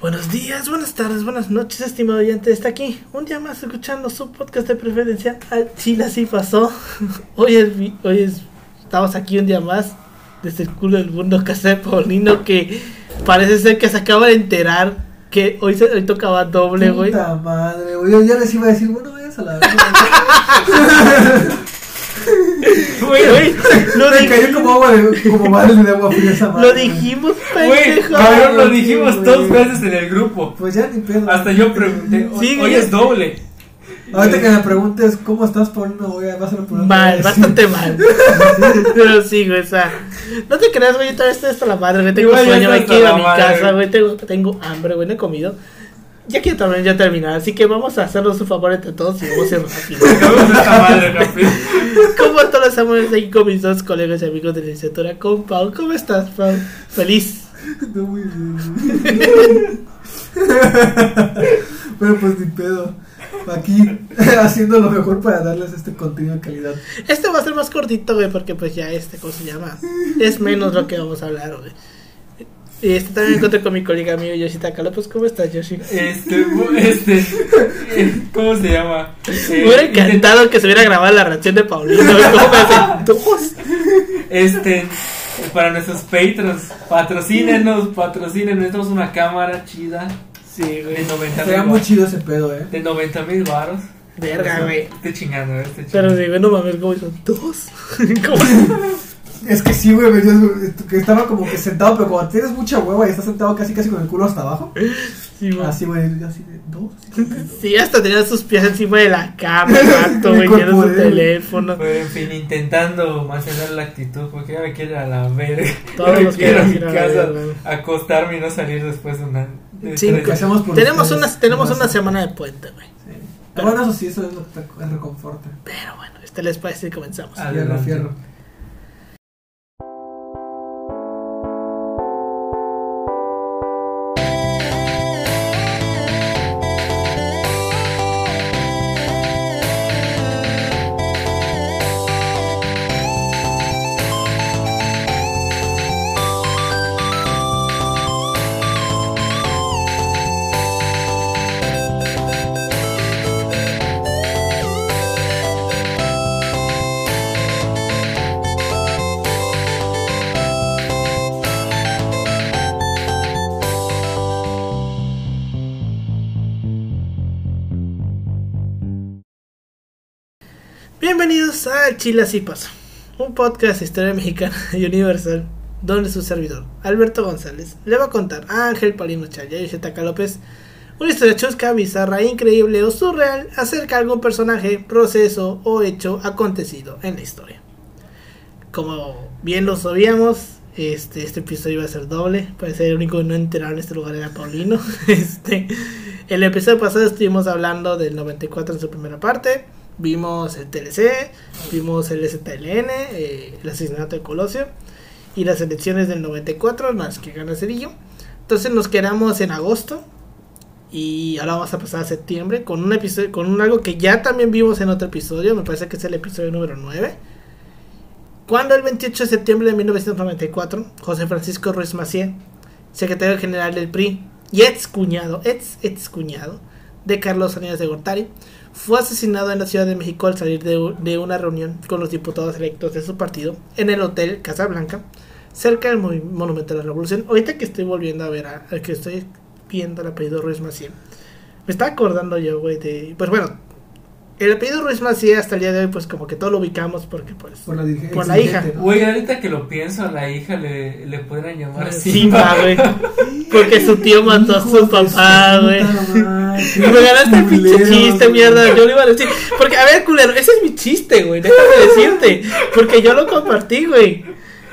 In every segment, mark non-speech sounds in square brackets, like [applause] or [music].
Buenos días, buenas tardes, buenas noches, estimado oyente. Está aquí un día más escuchando su podcast de preferencia. Al Chile así pasó. [laughs] Hoy es, hoy es, estamos aquí un día más desde el culo del mundo [laughs] casa de Paulino que parece ser que se acaba de enterar que hoy, se, hoy tocaba doble, güey. Puta madre, güey. Yo ya les iba a decir, bueno, vayas a la verga. [laughs] Güey, [laughs] güey, lo, Me cayó como agua de, como madre de agua fría esa madre. lo dijimos, Güey, pendejo. cabrón, lo güey, dijimos güey. dos veces en el grupo. Pues ya ni pedo. Hasta yo pregunté, hoy, Sí, hoy güey. es doble. Ahorita que me preguntes cómo estás, voy a vas a poner Mal, [laughs] bastante mal. [laughs] Pero sí, güey, o sea, no te creas, güey, yo todavía estoy hasta la madre, güey, tengo Igual sueño, me quiero a mi la madre, casa, güey. güey, tengo, tengo hambre, güey, no he comido. Ya quiero también ya terminar, así que vamos a hacernos un favor entre todos y vamos a ir rápido. [laughs] Como todos los amores aquí con mis dos colegas y amigos de licenciatura, con Pau, ¿cómo estás, Pau? Feliz. No, muy bien. [laughs] Pero pues ni pedo. Aquí [laughs] haciendo lo mejor para darles este contenido de calidad. Este va a ser más cortito, güey, porque pues ya este, ¿cómo se llama? Es menos lo que vamos a hablar, güey. Y este también me encontré con mi colega amigo Yoshita Calo, pues ¿cómo estás, Yoshi? Este, este, eh, [laughs] ¿cómo se llama? Me hubiera encantado que se hubiera grabado la reacción de Paulino. güey, ¿Cómo me? Este, para nuestros patrons, patrocínenos, patrocínenos. Necesitamos una cámara chida Sí, de güey. 90 Sería mil muy chido ese pedo, eh. De 90 mil baros. Verga, güey. Estoy chingando, eh, estoy Pero sí, güey, no mames, ¿cómo hizo? ¿Dos? [laughs] ¿Cómo? Es que sí, güey, que estaba como que sentado, pero cuando tienes mucha hueva y estás sentado casi casi con el culo hasta abajo. Sí, güey. Así, güey, así de dos. Sí, hasta tenía sus pies encima de la cama, [laughs] gato, güey, Mi viendo su teléfono. Pero en fin, intentando mantener la actitud, porque ya me quiero a la verga. Todos nos quiero a mi a casa, acostarme y no salir después de una. de Sí, que hacemos por Tenemos una, tenemos una semana de puente, güey. Sí. Ah, bueno, eso sí, eso es lo que te reconforta. Pero bueno, este les parece y comenzamos. Ah. Fierro, fierro. Bienvenidos a Chile Así un podcast de historia mexicana y universal, donde su servidor, Alberto González, le va a contar a Ángel Palino Chaya y Zetaca López una historia chusca, bizarra, increíble o surreal acerca de algún personaje, proceso o hecho acontecido en la historia. Como bien lo sabíamos, este, este episodio iba a ser doble, parece el único que no enterado en este lugar era Paulino. [laughs] Este, el episodio pasado estuvimos hablando del 94 en su primera parte, vimos el TLC, vimos el STLN, eh, el asesinato de Colosio y las elecciones del 94, las que gana Cedillo. Entonces nos quedamos en agosto y ahora vamos a pasar a septiembre con un episodio, con un algo que ya también vimos en otro episodio, me parece que es el episodio número 9. Cuando el 28 de septiembre de 1994, José Francisco Ruiz Macié, secretario general del PRI y ex cuñado, ex, ex cuñado de Carlos Salinas de Gortari, fue asesinado en la Ciudad de México al salir de, de una reunión con los diputados electos de su partido en el Hotel Casablanca, cerca del Mo- Monumento de la Revolución. Ahorita que estoy volviendo a ver, a- que estoy viendo el apellido Ruiz Macié, me estaba acordando yo, güey, de... Pues bueno, el apellido Ruiz Macié hasta el día de hoy, pues como que todo lo ubicamos porque pues... Por la, dirige- Por la hija. Güey, ahorita que lo pienso, a la hija le, le podrían llamar así. Simba, güey. Porque su tío mató a su papá, güey. me ganaste el pinche chiste, mierda. Yo lo iba a decir. Porque, a ver, culero, ese es mi chiste, güey. Déjame decirte. Porque yo lo compartí, güey.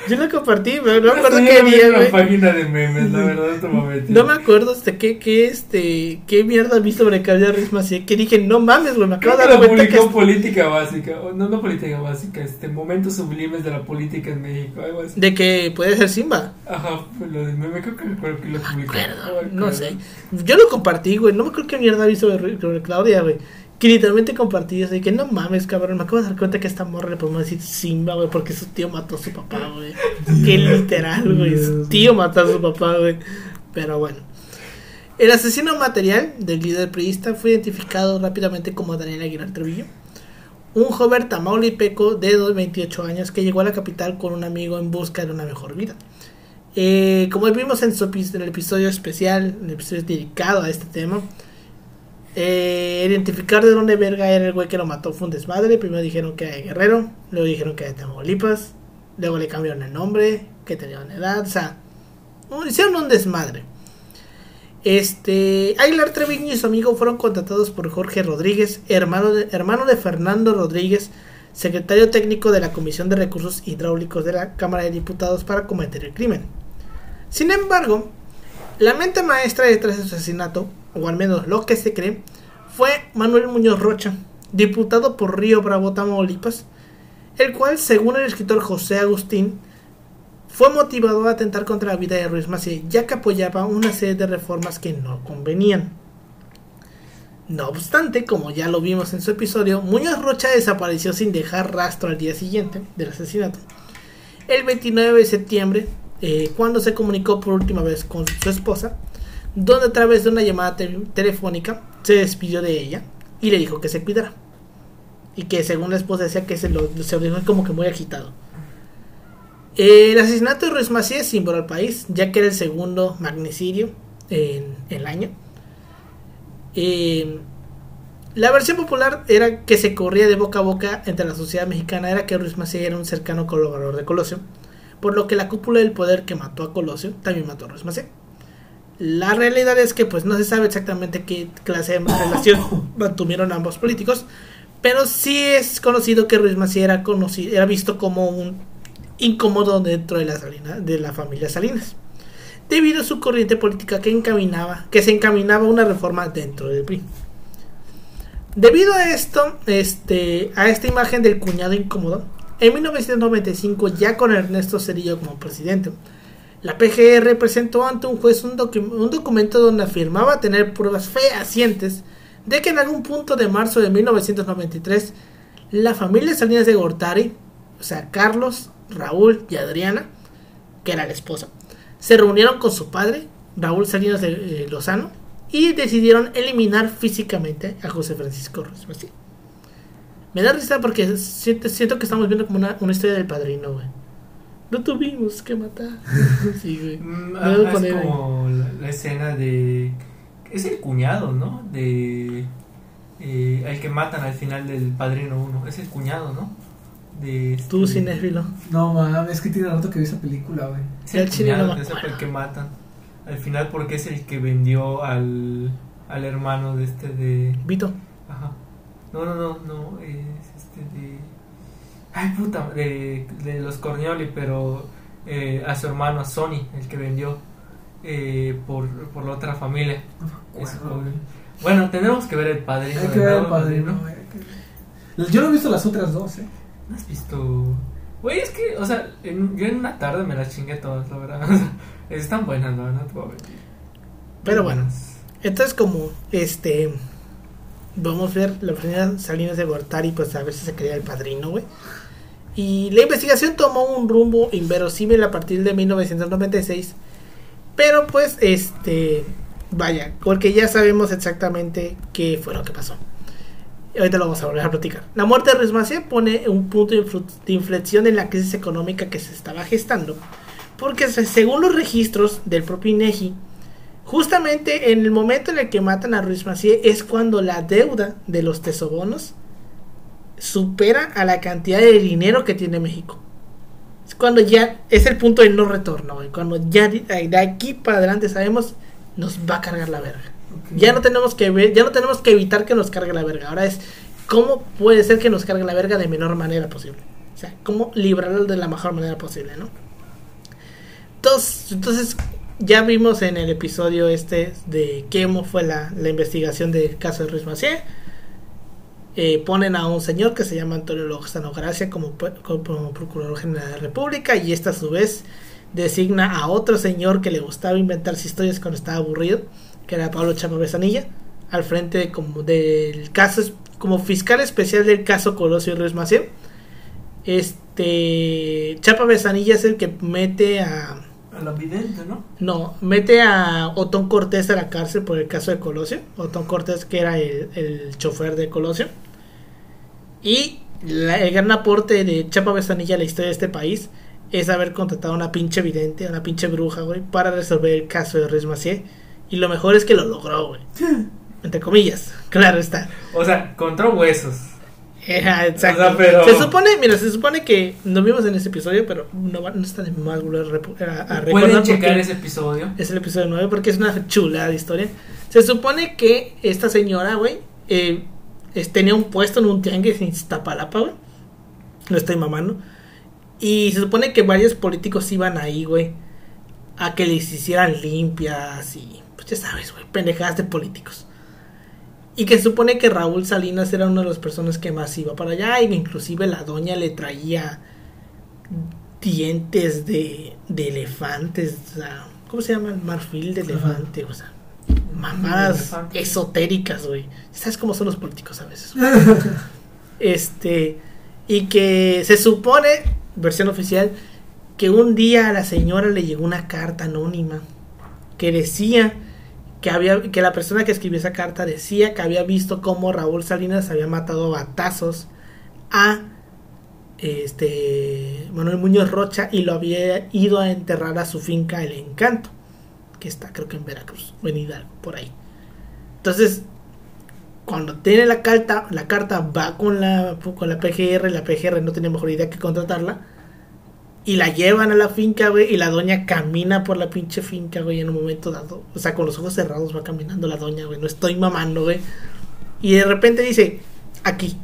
Yo lo compartí. No me acuerdo qué día, güey. página de memes, la verdad, este momento. No me acuerdo este, qué, qué, este, qué mierda vi sobre Claudia Ruiz Macié. Que dije, no mames, güey. Me acabo Creo de dar cuenta que. publicó Política Básica, o no, no Política Básica, este, Momentos Sublimes de la Política en México, algo así. De que puede ser Simba. Ajá, pues lo de meme, creo que recuerdo que lo publicó. acuerdo, no acuerdo. sé. Yo lo compartí, güey. No me acuerdo qué mierda vi sobre, sobre Claudia, güey. Que literalmente compartí eso. Y que no mames, cabrón. Me acabo de dar cuenta que a esta morra le podemos decir Simba, güey. Porque su tío mató a su papá, güey. Que literal, güey. Su tío mató a su papá, güey. Pero bueno. El asesino material del líder priista fue identificado rápidamente como Daniel Aguilar Trevillo, un joven tamaulipeco de 28 años que llegó a la capital con un amigo en busca de una mejor vida. Eh, como vimos en, su, en, el episodio especial, en el episodio dedicado a este tema, eh, identificar de dónde verga era el güey que lo mató fue un desmadre. Primero dijeron que era de Guerrero, luego dijeron que era de Tamaulipas, luego le cambiaron el nombre, que tenía una edad, o sea, hicieron un desmadre. Este, Aguilar Treviño y su amigo fueron contratados por Jorge Rodríguez, hermano de, hermano de Fernando Rodríguez, secretario técnico de la Comisión de Recursos Hidráulicos de la Cámara de Diputados para cometer el crimen. Sin embargo, la mente maestra detrás del asesinato, o al menos lo que se cree, fue Manuel Muñoz Rocha, diputado por Río Bravo, Tamaulipas, el cual, según el escritor José Agustín, fue motivado a atentar contra la vida de Ruiz Macié, ya que apoyaba una serie de reformas que no convenían. No obstante, como ya lo vimos en su episodio, Muñoz Rocha desapareció sin dejar rastro al día siguiente del asesinato. El 29 de septiembre, eh, cuando se comunicó por última vez con su esposa, donde a través de una llamada te telefónica se despidió de ella y le dijo que se cuidara. Y que según la esposa decía que se lo se dijo como que muy agitado. El asesinato de Ruiz Macías símbolo al país, ya que era el segundo magnicidio en, el año. Eh, la versión popular era que se corría de boca a boca entre la sociedad mexicana era que Ruiz Macías era un cercano colaborador de Colosio, por lo que la cúpula del poder que mató a Colosio también mató a Ruiz Macías. La realidad es que pues no se sabe exactamente qué clase de [coughs] relación mantuvieron ambos políticos, pero sí es conocido que Ruiz Macías era, conocido, era visto como un incómodo dentro de la, Salina, de la familia Salinas, debido a su corriente política que encaminaba, que se encaminaba a una reforma dentro del PRI. Debido a esto, este, a esta imagen del cuñado incómodo, en 1995, ya con Ernesto Cerillo como presidente, la PGR presentó ante un juez un, docu un documento donde afirmaba tener pruebas fehacientes de que en algún punto de marzo de 1993 la familia Salinas de Gortari, o sea, Carlos, Raúl y Adriana, que era la esposa, se reunieron con su padre, Raúl Salinas de eh, Lozano, y decidieron eliminar físicamente a José Francisco Ruiz. Me da risa porque siento, siento, que estamos viendo como una, una historia del padrino, güey. No tuvimos que matar. [laughs] sí, güey. Mm, ajá, es como la, la, escena de. Es el cuñado, ¿no? De. Eh, el que matan al final del padrino 1. Es el cuñado, ¿no? De este... Tú, cinéfilo. No, mames, es que tiene rato que vi esa película, güey. Es el, cuñado, no es el que matan. Al final, porque es el que vendió al, al hermano de este de. Vito. Ajá. No, no, no, no, es este de... Ay, puta, de, de los Cornioli, pero eh, a su hermano, a Sony, el que vendió eh, por, por la otra familia. Bueno, bueno, tenemos que ver el padrino. Hay que ver el padrino. ¿no? Yo no he visto las otras dos, ¿eh? ¿No has visto? Güey, es que, o sea, en, yo en una tarde me las chingué todas, la verdad. [laughs] Están buenas, la verdad, mentir. Pero bueno, entonces como, este vamos a ver la primera Salinas de Gortari, pues a ver si se crea el padrino, güey. Y la investigación tomó un rumbo inverosímil a partir de 1996. Pero pues, este, vaya, porque ya sabemos exactamente qué fue lo que pasó. Ahorita lo vamos a volver a platicar. La muerte de Ruiz Macié pone un punto de inflexión en la crisis económica que se estaba gestando. Porque según los registros del propio INEGI, Justamente en el momento en el que matan a Ruiz Macié es cuando la deuda de los tesobonos supera a la cantidad de dinero que tiene México. Es cuando ya es el punto de no retorno, cuando ya de aquí para adelante sabemos nos va a cargar la verga. Okay. Ya no tenemos que ver, ya no tenemos que evitar que nos cargue la verga. Ahora es cómo puede ser que nos cargue la verga de menor manera posible. O sea, cómo librarlo de la mejor manera posible, ¿no? Entonces, entonces ya vimos en el episodio este de cómo fue la, la investigación del caso de Ruiz Macié. Eh, ponen a un señor que se llama Antonio Lozano Gracia como, como, Procurador General de la República y esta a su vez designa a otro señor que le gustaba inventarse historias cuando estaba aburrido, que era Pablo Chapa Besanilla, al frente como del caso como fiscal especial del caso Colosio y Ruiz Macié. Este Chapa Besanilla es el que mete a A la vidente, ¿no? No, mete a Otón Cortés a la cárcel por el caso de Colosio. Otón Cortés, que era el, el chofer de Colosio. Y la- el gran aporte de Chapa Besanilla a la historia de este país es haber contratado a una pinche vidente, a una pinche bruja, güey, para resolver el caso de Ruiz Macié. Y lo mejor es que lo logró, güey. Entre comillas, claro está. O sea, contra huesos. Exacto. O sea, pero- Se supone, mira, se supone que no vimos en este episodio, pero no, no está de más volver a, a- Pueden checar ese episodio. es el episodio 9 porque es una chula de historia. Se supone que esta señora, güey, eh, es- tenía un puesto en un tianguis en Iztapalapa, güey. Lo estoy mamando. Y se supone que varios políticos iban ahí, güey, a que les hicieran limpias y, pues ya sabes, güey, pendejadas de políticos. Y que se supone que Raúl Salinas era una de las personas que más iba para allá y que inclusive la doña le traía dientes de, de elefantes, o sea, ¿cómo se llama? Marfil de elefante, o sea, mamadas esotéricas, güey. ¿Sabes cómo son los políticos a veces? [laughs] Este, y que se supone, versión oficial, que un día a la señora le llegó una carta anónima que decía que había que la persona que escribió esa carta decía que había visto cómo Raúl Salinas había matado batazos a este Manuel Muñoz Rocha y lo había ido a enterrar a su finca El Encanto, que está creo que en Veracruz, o en Hidalgo, por ahí. Entonces, cuando tiene la carta, la carta va con la con la PGR, la PGR no tenía mejor idea que contratarla. Y la llevan a la finca, güey, y la doña camina por la pinche finca, güey, en un momento dado. O sea, con los ojos cerrados va caminando la doña, güey, no estoy mamando, güey. Y de repente dice, aquí.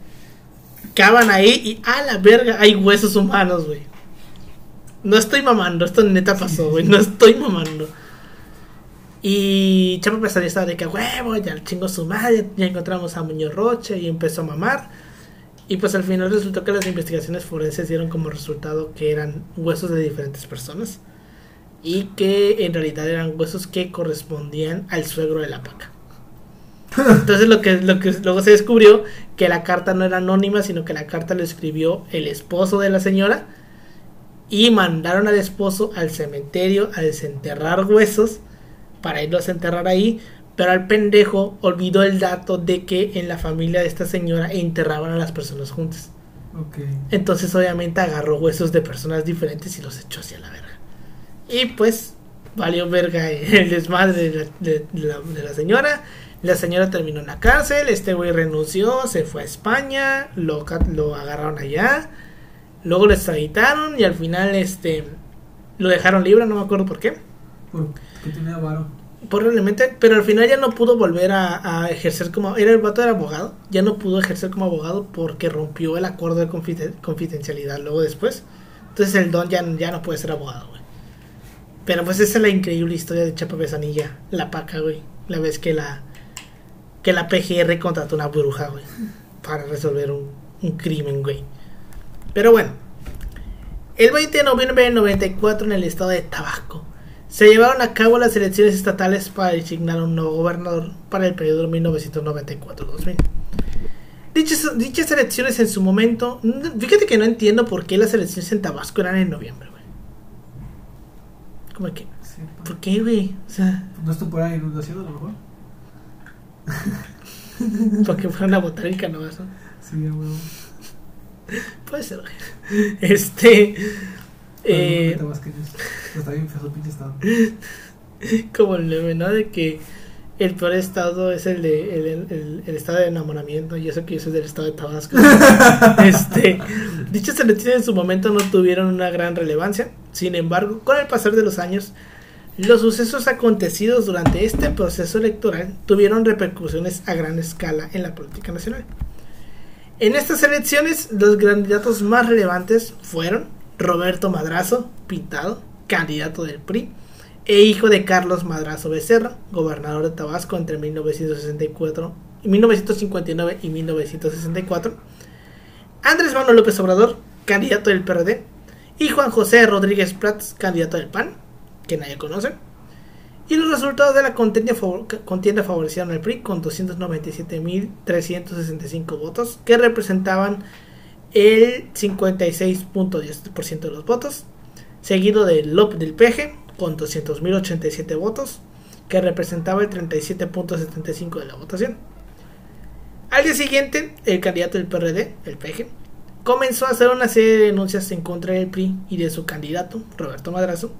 Cavan ahí y a la verga hay huesos humanos, güey. No estoy mamando, esto neta pasó, güey, no estoy mamando. Y Chapa Pesadilla estaba de que huevo, ya chingo su madre, ya encontramos a Muñoz Rocha y empezó a mamar. Y pues al final resultó que las investigaciones forenses dieron como resultado que eran huesos de diferentes personas. Y que en realidad eran huesos que correspondían al suegro de la paca. [laughs] Entonces lo que, lo que luego se descubrió que la carta no era anónima, sino que la carta lo escribió el esposo de la señora. Y mandaron al esposo al cementerio a desenterrar huesos para irlos a enterrar ahí. Pero al pendejo olvidó el dato de que en la familia de esta señora enterraban a las personas juntas. Entonces obviamente agarró huesos de personas diferentes y los echó hacia la verga. Y pues valió verga el desmadre de la, de- de la- de la señora. La señora terminó en la cárcel, este güey renunció, se fue a España, lo, lo agarraron allá, luego lo extraditaron y al final este lo dejaron libre, no me acuerdo por qué. Porque tenía varo. Probablemente, pero al final ya no pudo volver a, ejercer como. Era el vato era abogado, ya no pudo ejercer como abogado porque rompió el acuerdo de confiden- confidencialidad luego después. Entonces el don ya, ya no puede ser abogado, güey. Pero pues esa es la increíble historia de Chapa Besanilla, la paca, güey. La vez que la que la PGR contrató una bruja, güey, para resolver un, un crimen, güey. Pero bueno, el 20 de noviembre del 94 en el estado de Tabasco se llevaron a cabo las elecciones estatales para designar un nuevo gobernador para el periodo 1994-2000. Dichas, dichas elecciones en su momento, fíjate que no entiendo por qué las elecciones en Tabasco eran en noviembre, güey. ¿Cómo que? Sí, ¿Por qué, güey? O sea, ¿No estuvo por ahí inundación a lo mejor? [laughs] porque fueron a votar en Canovazo. Sí, a huevo. Puede ser, güey. Este. Eh, no, tabasqueños. Pero está bien feo su pinche estado. [laughs] como el meme, ¿no? De que el peor estado es el de el, el- el estado de enamoramiento y eso que yo soy del estado de Tabasco. [laughs] este, dichas elecciones en su momento no tuvieron una gran relevancia. Sin embargo, con el pasar de los años, los sucesos acontecidos durante este proceso electoral tuvieron repercusiones a gran escala en la política nacional. En estas elecciones, los candidatos más relevantes fueron Roberto Madrazo, pintado, candidato del PRI, e hijo de Carlos Madrazo Becerra, gobernador de Tabasco entre 1964 y 1959 y 1964. Andrés Manuel López Obrador, candidato del PRD, y Juan José Rodríguez Prats, candidato del PAN, que nadie conoce. Y los resultados de la contienda, contienda favorecieron al PRI con 297.365 votos, que representaban el 56.10% de los votos, seguido del LOP del PG con 200.087 votos, que representaba el 37.75 de la votación. Al día siguiente, el candidato del PRD, el PG, comenzó a hacer una serie de denuncias en contra del PRI y de su candidato, Roberto Madrazo,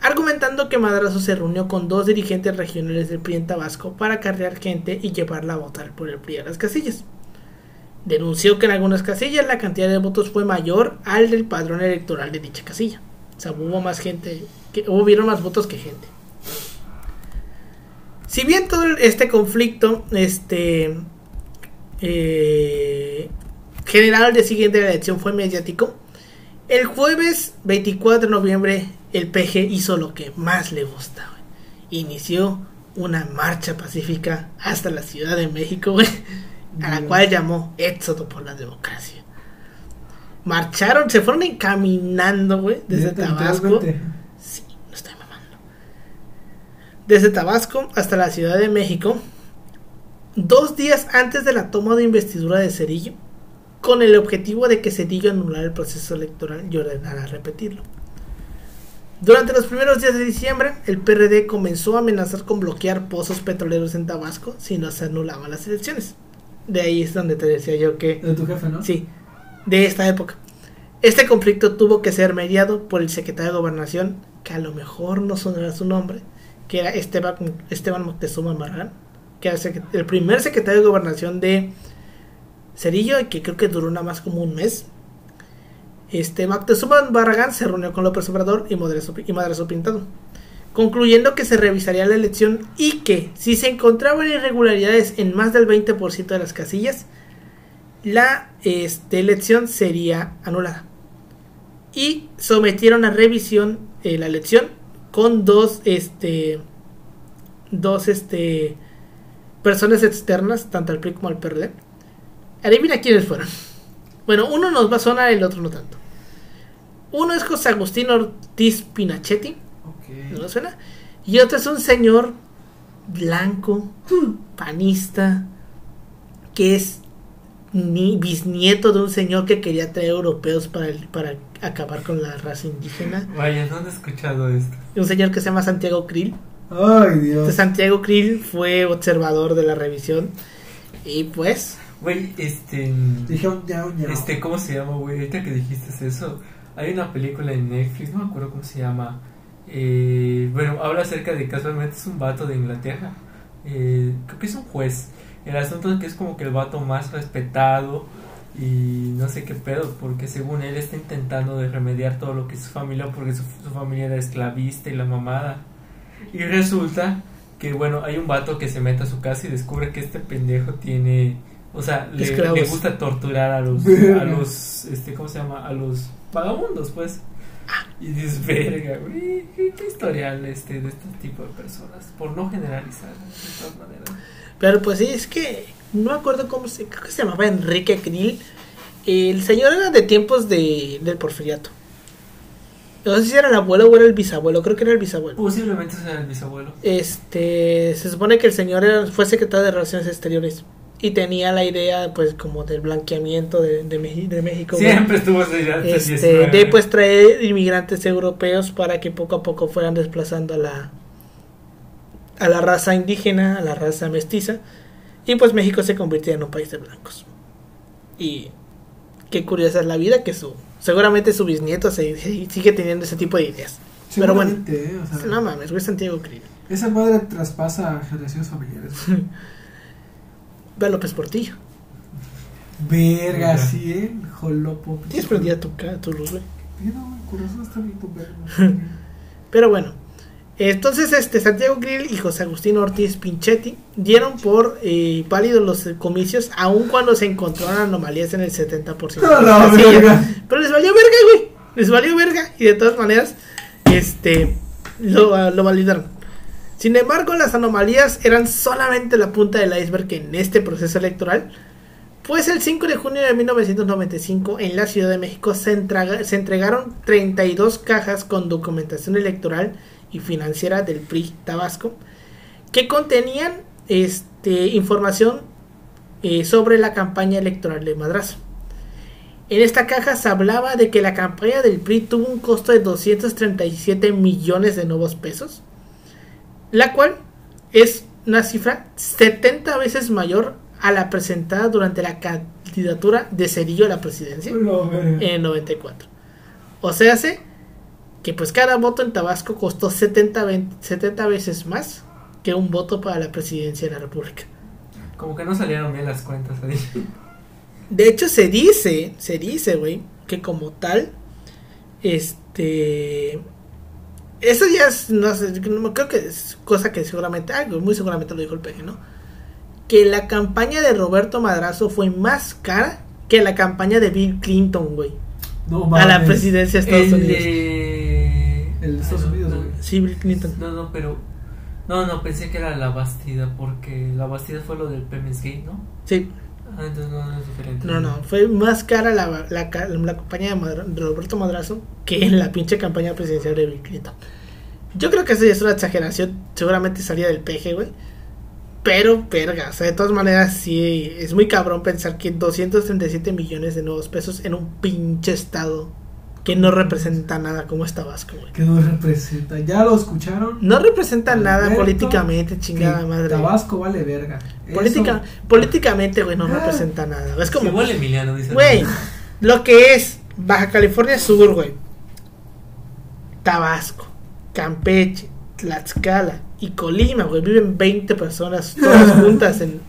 argumentando que Madrazo se reunió con dos dirigentes regionales del PRI en Tabasco para cargar gente y llevarla a votar por el PRI a las casillas. Denunció que en algunas casillas la cantidad de votos fue mayor al del padrón electoral de dicha casilla. O sea, hubo más gente, que, hubieron más votos que gente. Si bien todo este conflicto, este, eh, general al siguiente elección fue mediático, el jueves 24 de noviembre el PG hizo lo que más le gusta. Inició una marcha pacífica hasta la Ciudad de México, a la cual llamó Éxodo por la Democracia. Marcharon, se fueron encaminando, güey, desde Tabasco. Sí, no estoy mamando. Desde Tabasco hasta la Ciudad de México, dos días antes de la toma de investidura de Cerillo, con el objetivo de que Cedillo anulara el proceso electoral y ordenara repetirlo. Durante los primeros días de diciembre, el PRD comenzó a amenazar con bloquear pozos petroleros en Tabasco si no se anulaban las elecciones. De ahí es donde te decía yo que... De tu jefe, ¿no? Sí, de esta época. Este conflicto tuvo que ser mediado por el secretario de Gobernación, que a lo mejor no sonará su nombre, que era Esteban, Esteban Moctezuma Marrán, que era el primer secretario de Gobernación de Cerillo que creo que duró nada más como un mes. Este Moctezuma Barragán se reunió con López Obrador y Madrazo, y Pintado, concluyendo que se revisaría la elección y que si se encontraban irregularidades en más del 20% de las casillas, la este, elección sería anulada. Y sometieron a revisión eh, la elección con dos, este, dos este, personas externas, tanto al PRI como al PRD. Adivina quiénes fueron. Bueno, uno nos va a sonar, el otro no tanto. Uno es José Agustín Ortiz Pinachetti. ¿No suena? Y otro es un señor blanco, panista, que es ni bisnieto de un señor que quería traer europeos para, para acabar con la raza indígena. Vaya, ¿dónde he escuchado esto? Un señor que se llama Santiago Krill. Ay, Dios. Santiago Krill fue observador de la revisión. Y pues, Güey, este. Dijeron ya, ya. Este, ¿cómo se llama, güey? Ahorita que dijiste eso, hay una película en Netflix, no me acuerdo cómo se llama. Eh, bueno, habla acerca de casualmente es un vato de Inglaterra. Eh, creo que es un juez. El asunto es que es como que el vato más respetado y no sé qué pedo, porque según él está intentando de remediar todo lo que es su familia, porque su, su familia era esclavista y la mamada. Y resulta que, bueno, hay un vato que se mete a su casa y descubre que este pendejo tiene o sea, le, le, gusta torturar a los, a [laughs] los, este, ¿cómo se llama? A los vagabundos, pues. [laughs] Y dices, verga, güey, ¿qué, historial este, de este tipo de personas, por no generalizar, de todas maneras. Pero pues sí, es que no me acuerdo cómo se, creo que se llamaba Enrique Krill. El señor era de tiempos de, del porfiriato. No sé si era el abuelo o era el bisabuelo, creo que era el bisabuelo. Posiblemente sea el bisabuelo. Este, se supone que el señor era, fue secretario de Relaciones Exteriores y tenía la idea pues como del blanqueamiento de, de, de México siempre estuvo este, de pues traer inmigrantes europeos para que poco a poco fueran desplazando a la a la raza indígena a la raza mestiza y pues México se convirtió en un país de blancos. Y qué curiosa es la vida que su seguramente su bisnieto se, sigue teniendo ese tipo de ideas. Pero bueno ¿eh? o sea, no mames güey Santiago Krill. esa madre traspasa generaciones familiares [laughs] Ve a López Portillo. Verga, sí, eh. Jolopo. Tienes prendida tu, tu luz, güey. [laughs] Pero bueno. Entonces, este Santiago Grill y José Agustín Ortiz Pinchetti dieron por eh, válidos los comicios, aun cuando se encontraron anomalías en el 70%. No, no, verga. Pero les valió verga, güey. Les valió verga. Y de todas maneras, este lo, lo validaron. Sin embargo, las anomalías eran solamente la punta del iceberg en este proceso electoral, pues el 5 de junio de 1995 en la Ciudad de México se, entregaron 32 cajas con documentación electoral y financiera del PRI Tabasco que contenían este, información eh, sobre la campaña electoral de Madrazo. En esta caja se hablaba de que la campaña del PRI tuvo un costo de 237 millones de nuevos pesos, la cual es una cifra 70 veces mayor a la presentada durante la candidatura de Cerillo a la presidencia No, en el 94. O sea, hace que pues cada voto en Tabasco costó 70, ve- 70 veces más que un voto para la presidencia de la República. Como que no salieron bien las cuentas ahí. De hecho, se dice, se dice, güey, que como tal, este... Eso ya es, no sé, no- creo que es cosa que seguramente, algo muy seguramente lo dijo el PG, ¿no? Que la campaña de Roberto Madrazo fue más cara que la campaña de Bill Clinton, güey, No a la presidencia de Estados El Unidos. de... El de Estados Unidos, no, güey. Sí, Bill Clinton. No, no, pero... No, no, pensé que era la Bastida, porque la Bastida fue lo del Pemex Gate, ¿no? Sí, Ah, entonces no, no es diferente. no, no, fue más cara la, la, la campaña de, Madra- de Roberto Madrazo que la pinche campaña presidencial de Bill Clinton. Yo creo que eso ya es una exageración, seguramente salía del peje, güey. Pero, verga, o sea, de todas maneras, sí, es muy cabrón pensar que 237 millones de nuevos pesos en un pinche estado que no representa nada como es Tabasco, güey. Que nos representa. ¿Ya lo escucharon? No representa nada políticamente, chingada madre. Tabasco vale verga. Política, Eso- políticamente, güey, no Ah. representa nada. Es como, Igual Emiliano dice. güey, lo que es Baja California Sur, güey. Tabasco, Campeche, Tlaxcala y Colima, güey. Viven 20 personas todas [laughs] juntas en,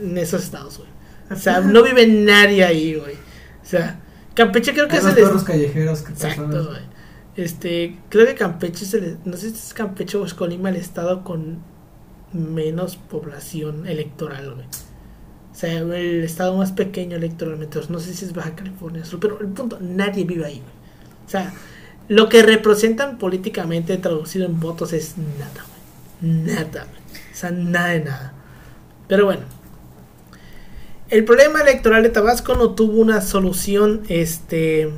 en esos estados, güey. O sea, no vive nadie ahí, güey. O sea, Campeche creo que es el... callejeros que Exacto, güey. Este, creo que Campeche es el, no sé si es Campeche o es Colima el estado con menos población electoral, güey. O sea, el estado más pequeño electoralmente, no sé si es Baja California Sur, pero el punto, nadie vive ahí, güey. O sea, lo que representan políticamente traducido en votos es nada, güey. Nada, güey. O sea, nada de nada. Pero bueno. El problema electoral de Tabasco no tuvo una solución, este,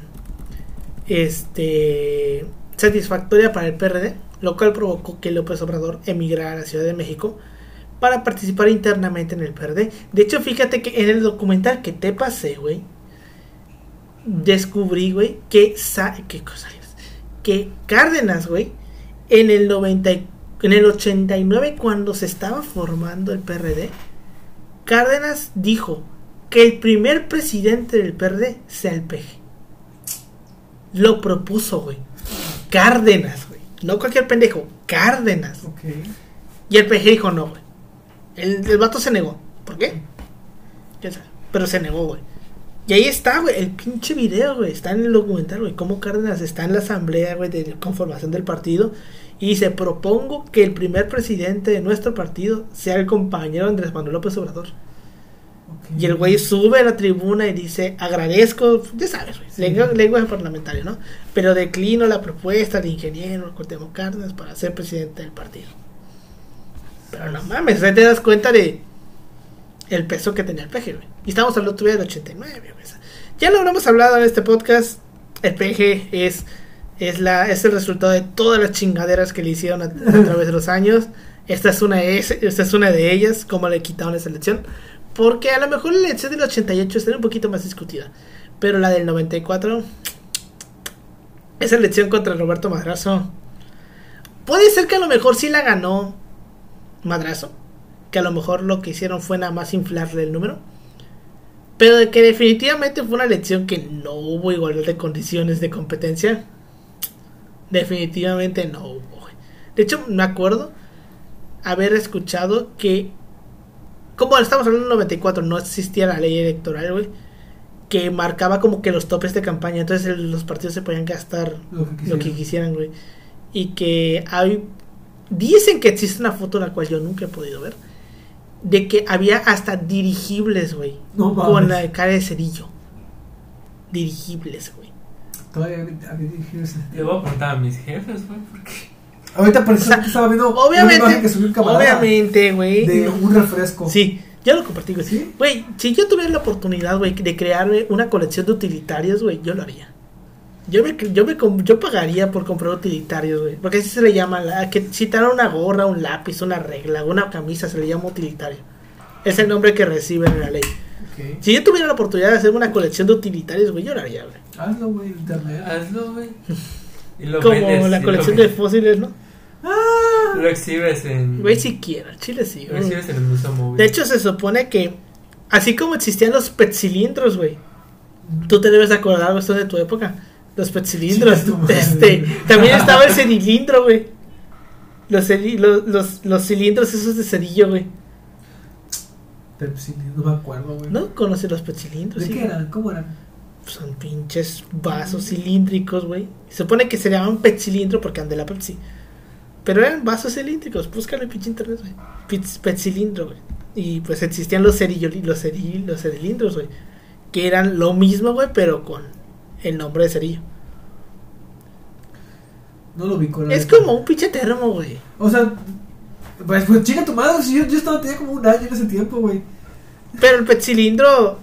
este, satisfactoria para el PRD, lo cual provocó que López Obrador emigrara a la Ciudad de México para participar internamente en el PRD. De hecho, fíjate que en el documental que te pasé, güey, descubrí, güey, que, sa- ¿qué cosa es? Que Cárdenas, güey, en el 90, y- en el 89, cuando se estaba formando el PRD, Cárdenas dijo que el primer presidente del PRD sea el PG. Lo propuso, güey. Cárdenas, güey. No cualquier pendejo, Cárdenas. Y el PG dijo no, güey. El, el vato se negó. ¿Por qué? Pero se negó, güey. Y ahí está, güey, el pinche video, güey. Está en el documental, güey. Cómo Cárdenas está en la asamblea, güey, de conformación del partido. Y dice, propongo que el primer presidente de nuestro partido sea el compañero Andrés Manuel López Obrador. Y el güey sube a la tribuna y dice, agradezco, ya sabes, Sí. lengua- lenguaje parlamentario, ¿no? Pero declino la propuesta del ingeniero Cuauhtémoc Cárdenas para ser presidente del partido. Pero no mames, te das cuenta de el peso que tenía el PG, güey. Y estamos hablando todavía del 89, güey. Ya lo habremos hablado en este podcast. El PG es, es, la, es el resultado de todas las chingaderas que le hicieron a, a [laughs] través de los años. Esta es, una esta es una de ellas, como le quitaron esa elección. Porque a lo mejor la elección del 88 estaría un poquito más discutida. Pero la del 94, esa elección contra Roberto Madrazo, puede ser que a lo mejor sí la ganó Madrazo. Que a lo mejor lo que hicieron fue nada más inflarle el número. Pero de que definitivamente fue una elección que no hubo igualdad de condiciones de competencia. Definitivamente no hubo. güey. De hecho, me acuerdo haber escuchado que, como estamos hablando del 94, no existía la ley electoral, güey, que marcaba como que los topes de campaña. Entonces el- los partidos se podían gastar Lo que lo quisieran. que quisieran, güey. Y que hay. Dicen que existe una foto la cual yo nunca he podido ver. De que había hasta dirigibles, güey. No con la cara de cerillo. Dirigibles, güey. Todavía había- ese- Le voy a preguntar a mis jefes, güey, porque. Ahorita por eso O sea, estaba viendo una Obviamente, que subió obviamente, güey. de un refresco. Sí, ya lo compartí, güey. ¿Sí? Güey, si yo tuviera la oportunidad, güey, de crearme una colección de utilitarios, güey, yo lo haría. Yo me, yo me yo pagaría por comprar utilitarios, güey. Porque así se le llama, la, que si te dan una gorra, un lápiz, una regla, una camisa, se le llama utilitario. Es el nombre que reciben en la ley. Si yo tuviera la oportunidad de hacer una colección de utilitarios, güey, yo lo haría, güey. Hazlo, güey, internet. Hazlo, güey. Y lo Como vendes, la y colección lo, de fósiles, ¿no? Ah, Lo exhibes en. Güey, siquiera, chile sí, Lo güey. exhibes en el museo móvil. De hecho, se supone que, así como existían los petcilindros, güey, tú te debes acordar esto de tu época. Los petcilindros. Este, también estaba el [laughs] cerilindro, güey. Los, los, los, los cilindros esos de cerillo, güey. Pepsi, no me acuerdo, güey. ¿No conoces los petcilindros? ¿De sí, qué eran? ¿Cómo eran? Son pinches vasos cilíndricos, güey. Se supone que se llaman petcilindro porque ande la Pepsi. Pero eran vasos cilíndricos. Búscalo en pinche internet, güey. Pits- Petcilindro, güey. Y pues existían los cerillos, los, ceril- los cerilindros, güey. Que eran lo mismo, güey, pero con el nombre de cerillo. No lo vi con la Es como un pinche termo, güey. O sea, pues, pues chica tu madre, si yo, yo estaba, tenía como un año en ese tiempo, güey. Pero el petcilindro.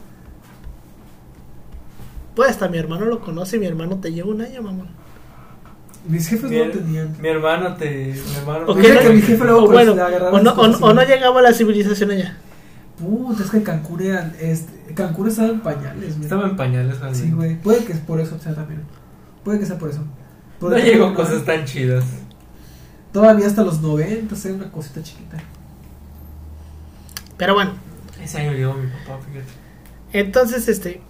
Pues hasta mi hermano lo conoce. Mi hermano te lleva un año, mamón. Mis jefes Mi, no tenían. mi hermano te. Mi hermano O Mira no- que mi jefe luego o pues, bueno, o no, o, o no y- llegaba la civilización allá. Puta, es que Cancún eran, este, Cancún estaba en pañales, güey. Estaba en pañales. Sí, güey. Puede que es por eso sea también. Puede que sea por eso. No Porque llegó no- cosas tan chidas. Todavía hasta los 90 era una cosita chiquita. Pero bueno, Ese año llegó mi papá, fíjate. entonces, este.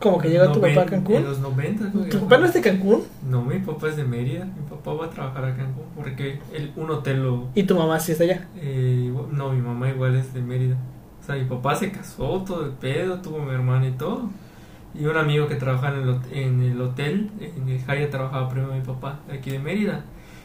Como que llegó tu papá a Cancún. En los 90, güey. ¿Tu papá no es de Cancún? No, mi papá es de Mérida. Mi papá va a trabajar a Cancún porque el, un hotel lo. Y tu mamá sí está allá. eh, no, mi mamá igual es de Mérida. O sea, mi papá se casó, todo el pedo, tuvo mi hermana y todo. Y un amigo que trabajaba en el, en el hotel, en el Jaya trabajaba primero mi papá, aquí de Mérida.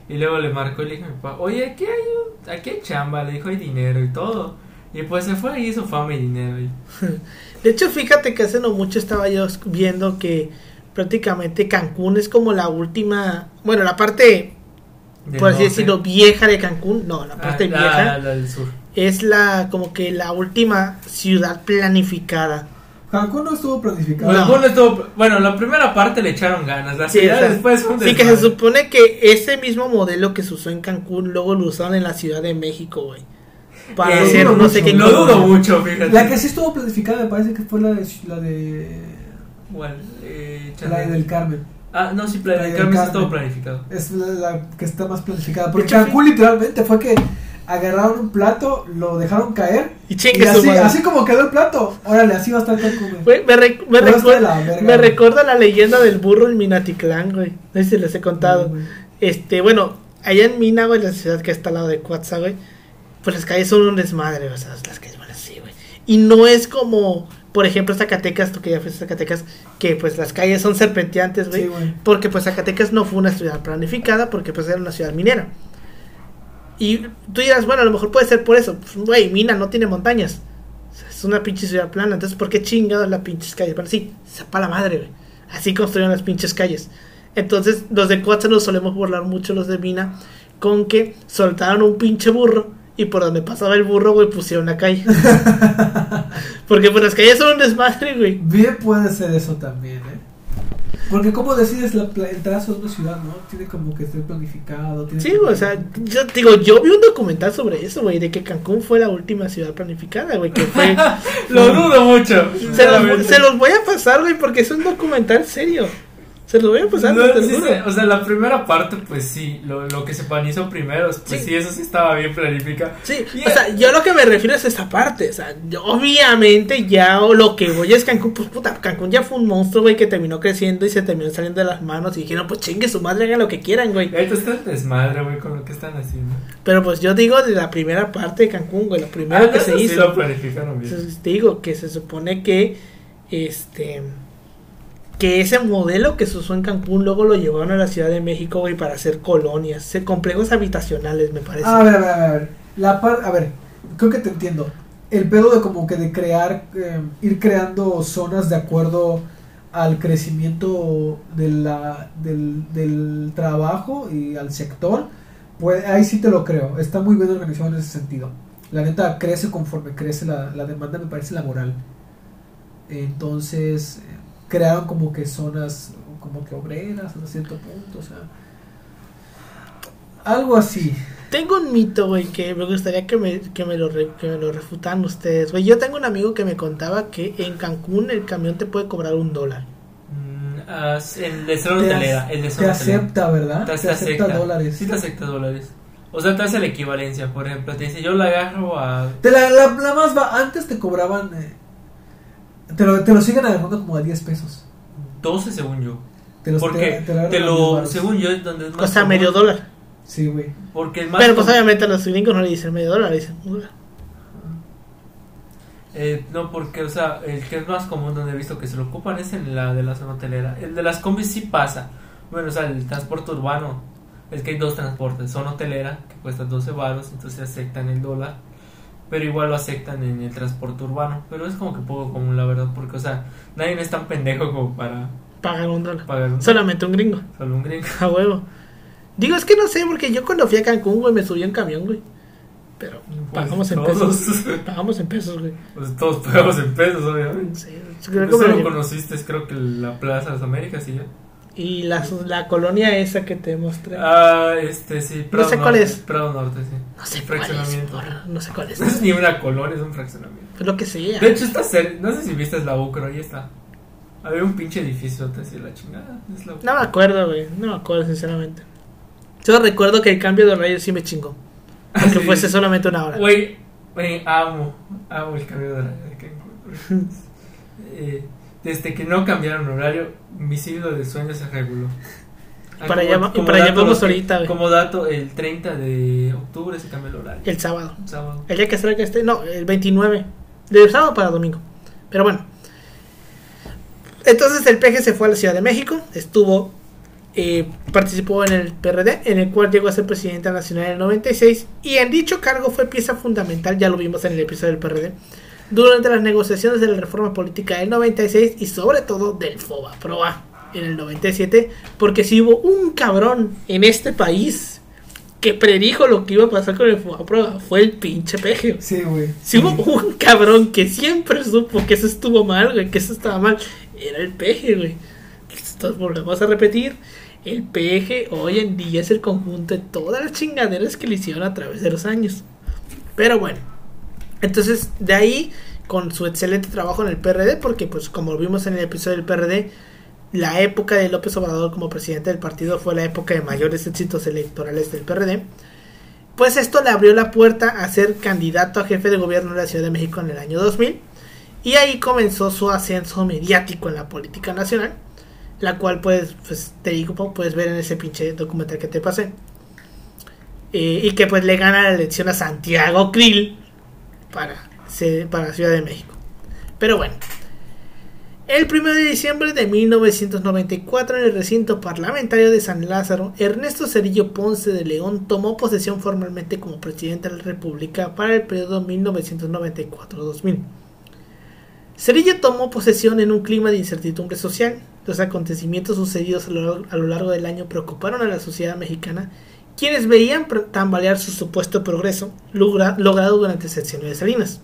Y luego le marcó y le dijo a mi papá, oye, aquí hay, un, aquí hay chamba, le dijo, hay dinero y todo. Y pues se fue y hizo fama y dinero. Y, [laughs] De hecho, fíjate que hace no mucho estaba yo viendo que prácticamente Cancún es como la última. Bueno, la parte, por así decirlo, vieja de Cancún. No, la Ah, parte la- vieja la del sur. es la como que la última ciudad planificada. Cancún no estuvo planificado. No. Cancún estuvo- bueno, la primera parte le echaron ganas, la Sí, ciudad o sea, después fue un Sí, que se supone que ese mismo modelo que se usó en Cancún, luego lo usaron en la Ciudad de México, güey. Para Eh, no sé mucho, qué. Lo dudo mucho, fíjate. La que sí estuvo planificada me parece que fue la de la de, ¿Cuál? Eh, la de del Carmen. Ah, no, sí, La del planificado, sí Carmen. estuvo planificado. Es la, la que está más planificada. Porque Cancún literalmente fue que agarraron un plato, lo dejaron caer. Y Y así, así como quedó el plato, órale, así va a estar Cancún, güey. Me, rec- recuerda, la verga, me recuerda la leyenda del burro en Minatitlán, güey. No sé si les he contado. Este, bueno, allá en Mina, güey, la ciudad que está al lado de Cuatza, güey, pues las calles son un desmadre, o sea, las calles van así, güey. Y no es como, por ejemplo, Zacatecas, tú que ya fuiste a Zacatecas, que pues las calles son serpenteantes, güey. Sí. Porque pues Zacatecas no fue una ciudad planificada, porque pues era una ciudad minera. Y tú dirás, bueno, a lo mejor puede ser por eso. Pues, Güey, Mina no tiene montañas. Es una pinche ciudad plana. Entonces, ¿por qué chingados las pinches calles? Bueno, sí, sepa la madre, güey. Así construyeron las pinches calles. Entonces, los de Coatza nos solemos burlar mucho, los de Mina, con que soltaron un pinche burro y por donde pasaba el burro, güey, pusieron una calle. [laughs] Porque pues las calles son un desmadre, güey. Bien puede ser eso también, ¿eh? Porque cómo decides la el trazo de una ciudad, ¿no? Tiene como que ser planificado. Tiene Sí, que- o sea, yo digo, yo vi un documental sobre eso, güey, de que Cancún fue la última ciudad planificada, güey, que fue... [laughs] Lo dudo mucho. se, los, sinceramente. se los voy a pasar, güey, porque es un documental serio. Se los voy a pasar, No, lo sí se- o sea, la primera parte, pues sí, lo, lo que se planizó primero, pues Sí. sí. eso sí estaba bien planificado. Sí, o sea, yo lo que me refiero es esta parte, o sea, yo, obviamente ya o lo que voy es Cancún, pues puta, Cancún ya fue un monstruo, güey, que terminó creciendo y se terminó saliendo de las manos y dijeron, pues chingue su madre, hagan lo que quieran, güey. Ahorita está el desmadre, güey, con lo que están haciendo. Pero pues yo digo de la primera parte de Cancún, güey, lo primero Ah, que se sí hizo. lo planificaron bien. Te digo que se supone que este que ese modelo que se usó en Cancún luego lo llevaron a la Ciudad de México, güey, para hacer colonias, complejos habitacionales, me parece. A ver, a ver, a ver. La par a ver, creo que te entiendo. El pedo de como que de crear, eh, ir creando zonas de acuerdo al crecimiento de la, del, del trabajo y al sector, pues ahí sí te lo creo. Está muy bien organizado en ese sentido. La neta crece conforme crece la, la demanda, me parece laboral. Entonces, crearon como que zonas como que obreras hasta cierto punto, o sea. Algo así. Tengo un mito, güey, que me gustaría que me, que me, lo, re- que me lo refutan ustedes, güey. Yo tengo un amigo que me contaba que en Cancún el camión te puede cobrar un dólar. Mm, ah, el de zona Te, hotelera. El de te zona hotelera. acepta, ¿verdad? Te, Te acepta dólares. Sí, te acepta dólares. O sea, te hace la equivalencia. Por ejemplo, te dice: Yo la agarro a. Te la, la, la más va. Antes te cobraban. eh, te, lo, te lo siguen agarrando como a 10 pesos. 12 según yo. Te los- Porque te- te agarran te a 10 lo, según yo, es donde es más O sea, común. medio dólar. Sí, güey. Porque es más Pero pues común. obviamente a los gringos no le dicen medio dólar, le dicen un dólar. Eh, no, porque, o sea, el que es más común donde he visto que se lo ocupan es en la de la zona hotelera. El de las combis sí pasa. Bueno, o sea, el transporte urbano. Es que hay dos transportes. Zona hotelera, que cuesta 12 baros, entonces aceptan el dólar. Pero igual lo aceptan en el transporte urbano. Pero es como que poco común, la verdad, porque, o sea, nadie es tan pendejo como para Pagan un dólar. pagar un, Solamente un gringo. solo un gringo. A huevo. Digo, es que no sé, porque yo cuando fui a Cancún, güey, me subí en camión, güey. Pero Pues pagamos en todos. pesos. [laughs] Pagamos en pesos, güey. Pues todos pagamos en pesos, obviamente. Sí, creo que me lo solo llevo. conociste, creo que la Plaza de las Américas y ya. Y la, la colonia esa que te mostré. Ah, este, sí. Prado sé cuál Norte, es. Prado Norte, sí. no sé cuál es. porra, No sé cuál es. No es ni una colonia, es un fraccionamiento. Pues lo que sea. De hecho, está cerca. No sé si viste la Ucro, ahí está. Había un pinche edificio, te decía la chingada. Es la No me acuerdo, güey. No me acuerdo, sinceramente. Yo recuerdo que el cambio de horario sí me chingó. Aunque [laughs] Sí. fuese solamente una hora. Güey, güey, amo. Amo el cambio de horario. de. [laughs] Eh, desde que no cambiaron horario, mi siglo de sueño se reguló. Ah, [laughs] Para como- para ahorita, güey. Como dato, el 30 de octubre se cambió el horario. El sábado. Sábado. El día que salga este. No, el 29. De sábado para domingo. Pero bueno. Entonces el PG se fue a la Ciudad de México. Estuvo. eh, participó en el PRD, en el cual llegó a ser presidente nacional en el 96. Y en dicho cargo fue pieza fundamental, ya lo vimos en el episodio del PRD, durante las negociaciones de la reforma política del 96 y sobre todo del FOBA PROA en el 97. Porque si hubo un cabrón en este país que predijo lo que iba a pasar con el FOBA PROA, fue el pinche PG. Sí, güey. Si hubo un cabrón que siempre supo que eso estuvo mal, güey, que eso estaba mal, era el peje, güey. Entonces volvemos a repetir, el peje hoy en día es el conjunto de todas las chingaderas que le hicieron a través de los años. Pero bueno, entonces de ahí, con su excelente trabajo en el PRD, porque pues como vimos en el episodio del PRD, la época de López Obrador como presidente del partido fue la época de mayores éxitos electorales del PRD. Pues esto le abrió la puerta a ser candidato a jefe de gobierno de la Ciudad de México en el año 2000 y ahí comenzó su ascenso mediático en la política nacional, la cual puedes, pues te digo, puedes ver en ese pinche documental que te pasé. Eh, y que pues le gana la elección a Santiago Krill para, para Ciudad de México. Pero bueno, el 1 de diciembre de 1994, en el recinto parlamentario de San Lázaro, Ernesto Cerillo Ponce de León tomó posesión formalmente como presidente de la República para el periodo 1994-2000. Cerillo tomó posesión en un clima de incertidumbre social. Los acontecimientos sucedidos a lo, a lo largo del año preocuparon a la sociedad mexicana, quienes veían tambalear su supuesto progreso logra- logrado durante el sexenio de Salinas.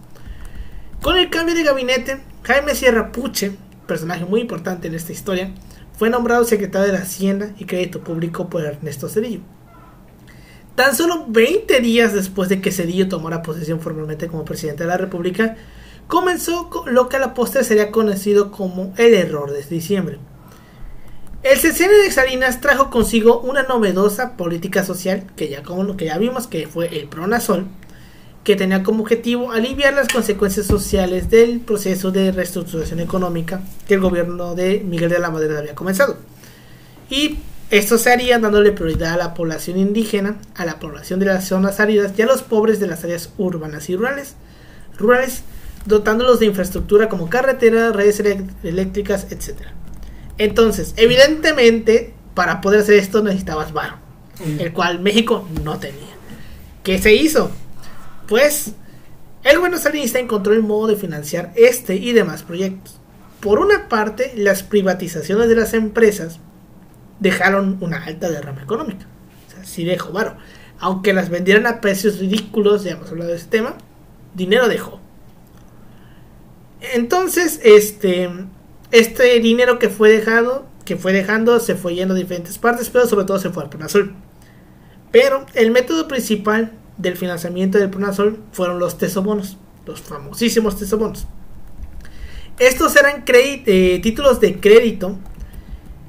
Con el cambio de gabinete, Jaime Sierra Puche, personaje muy importante en esta historia, fue nombrado secretario de Hacienda y Crédito Público por Ernesto Cedillo. Tan solo 20 días después de que Cedillo tomara posesión formalmente como presidente de la República, comenzó co- lo que a la postre sería conocido como el error de diciembre. El sexenio de Salinas trajo consigo una novedosa política social, que ya como que ya vimos que fue el Pronasol, que tenía como objetivo aliviar las consecuencias sociales del proceso de reestructuración económica que el gobierno de Miguel de la Madera había comenzado. Y esto se haría dándole prioridad a la población indígena, a la población de las zonas áridas y a los pobres de las áreas urbanas y rurales, rurales dotándolos de infraestructura como carreteras, redes eléctricas, etc. Entonces, evidentemente, para poder hacer esto necesitabas varo, el cual México no tenía. ¿Qué se hizo? Pues el gobierno salinista encontró el modo de financiar este y demás proyectos. Por una parte, las privatizaciones de las empresas dejaron una alta derrama económica. O sea, sí dejó varo. Aunque las vendieran a precios ridículos, ya hemos hablado de este tema, dinero dejó. Entonces, este, este dinero que fue dejado, que fue dejando, se fue yendo a diferentes partes, pero sobre todo se fue al Azul. Pero el método principal del financiamiento del Pronasol fueron los tesobonos, los famosísimos tesobonos. Estos eran eh, títulos de crédito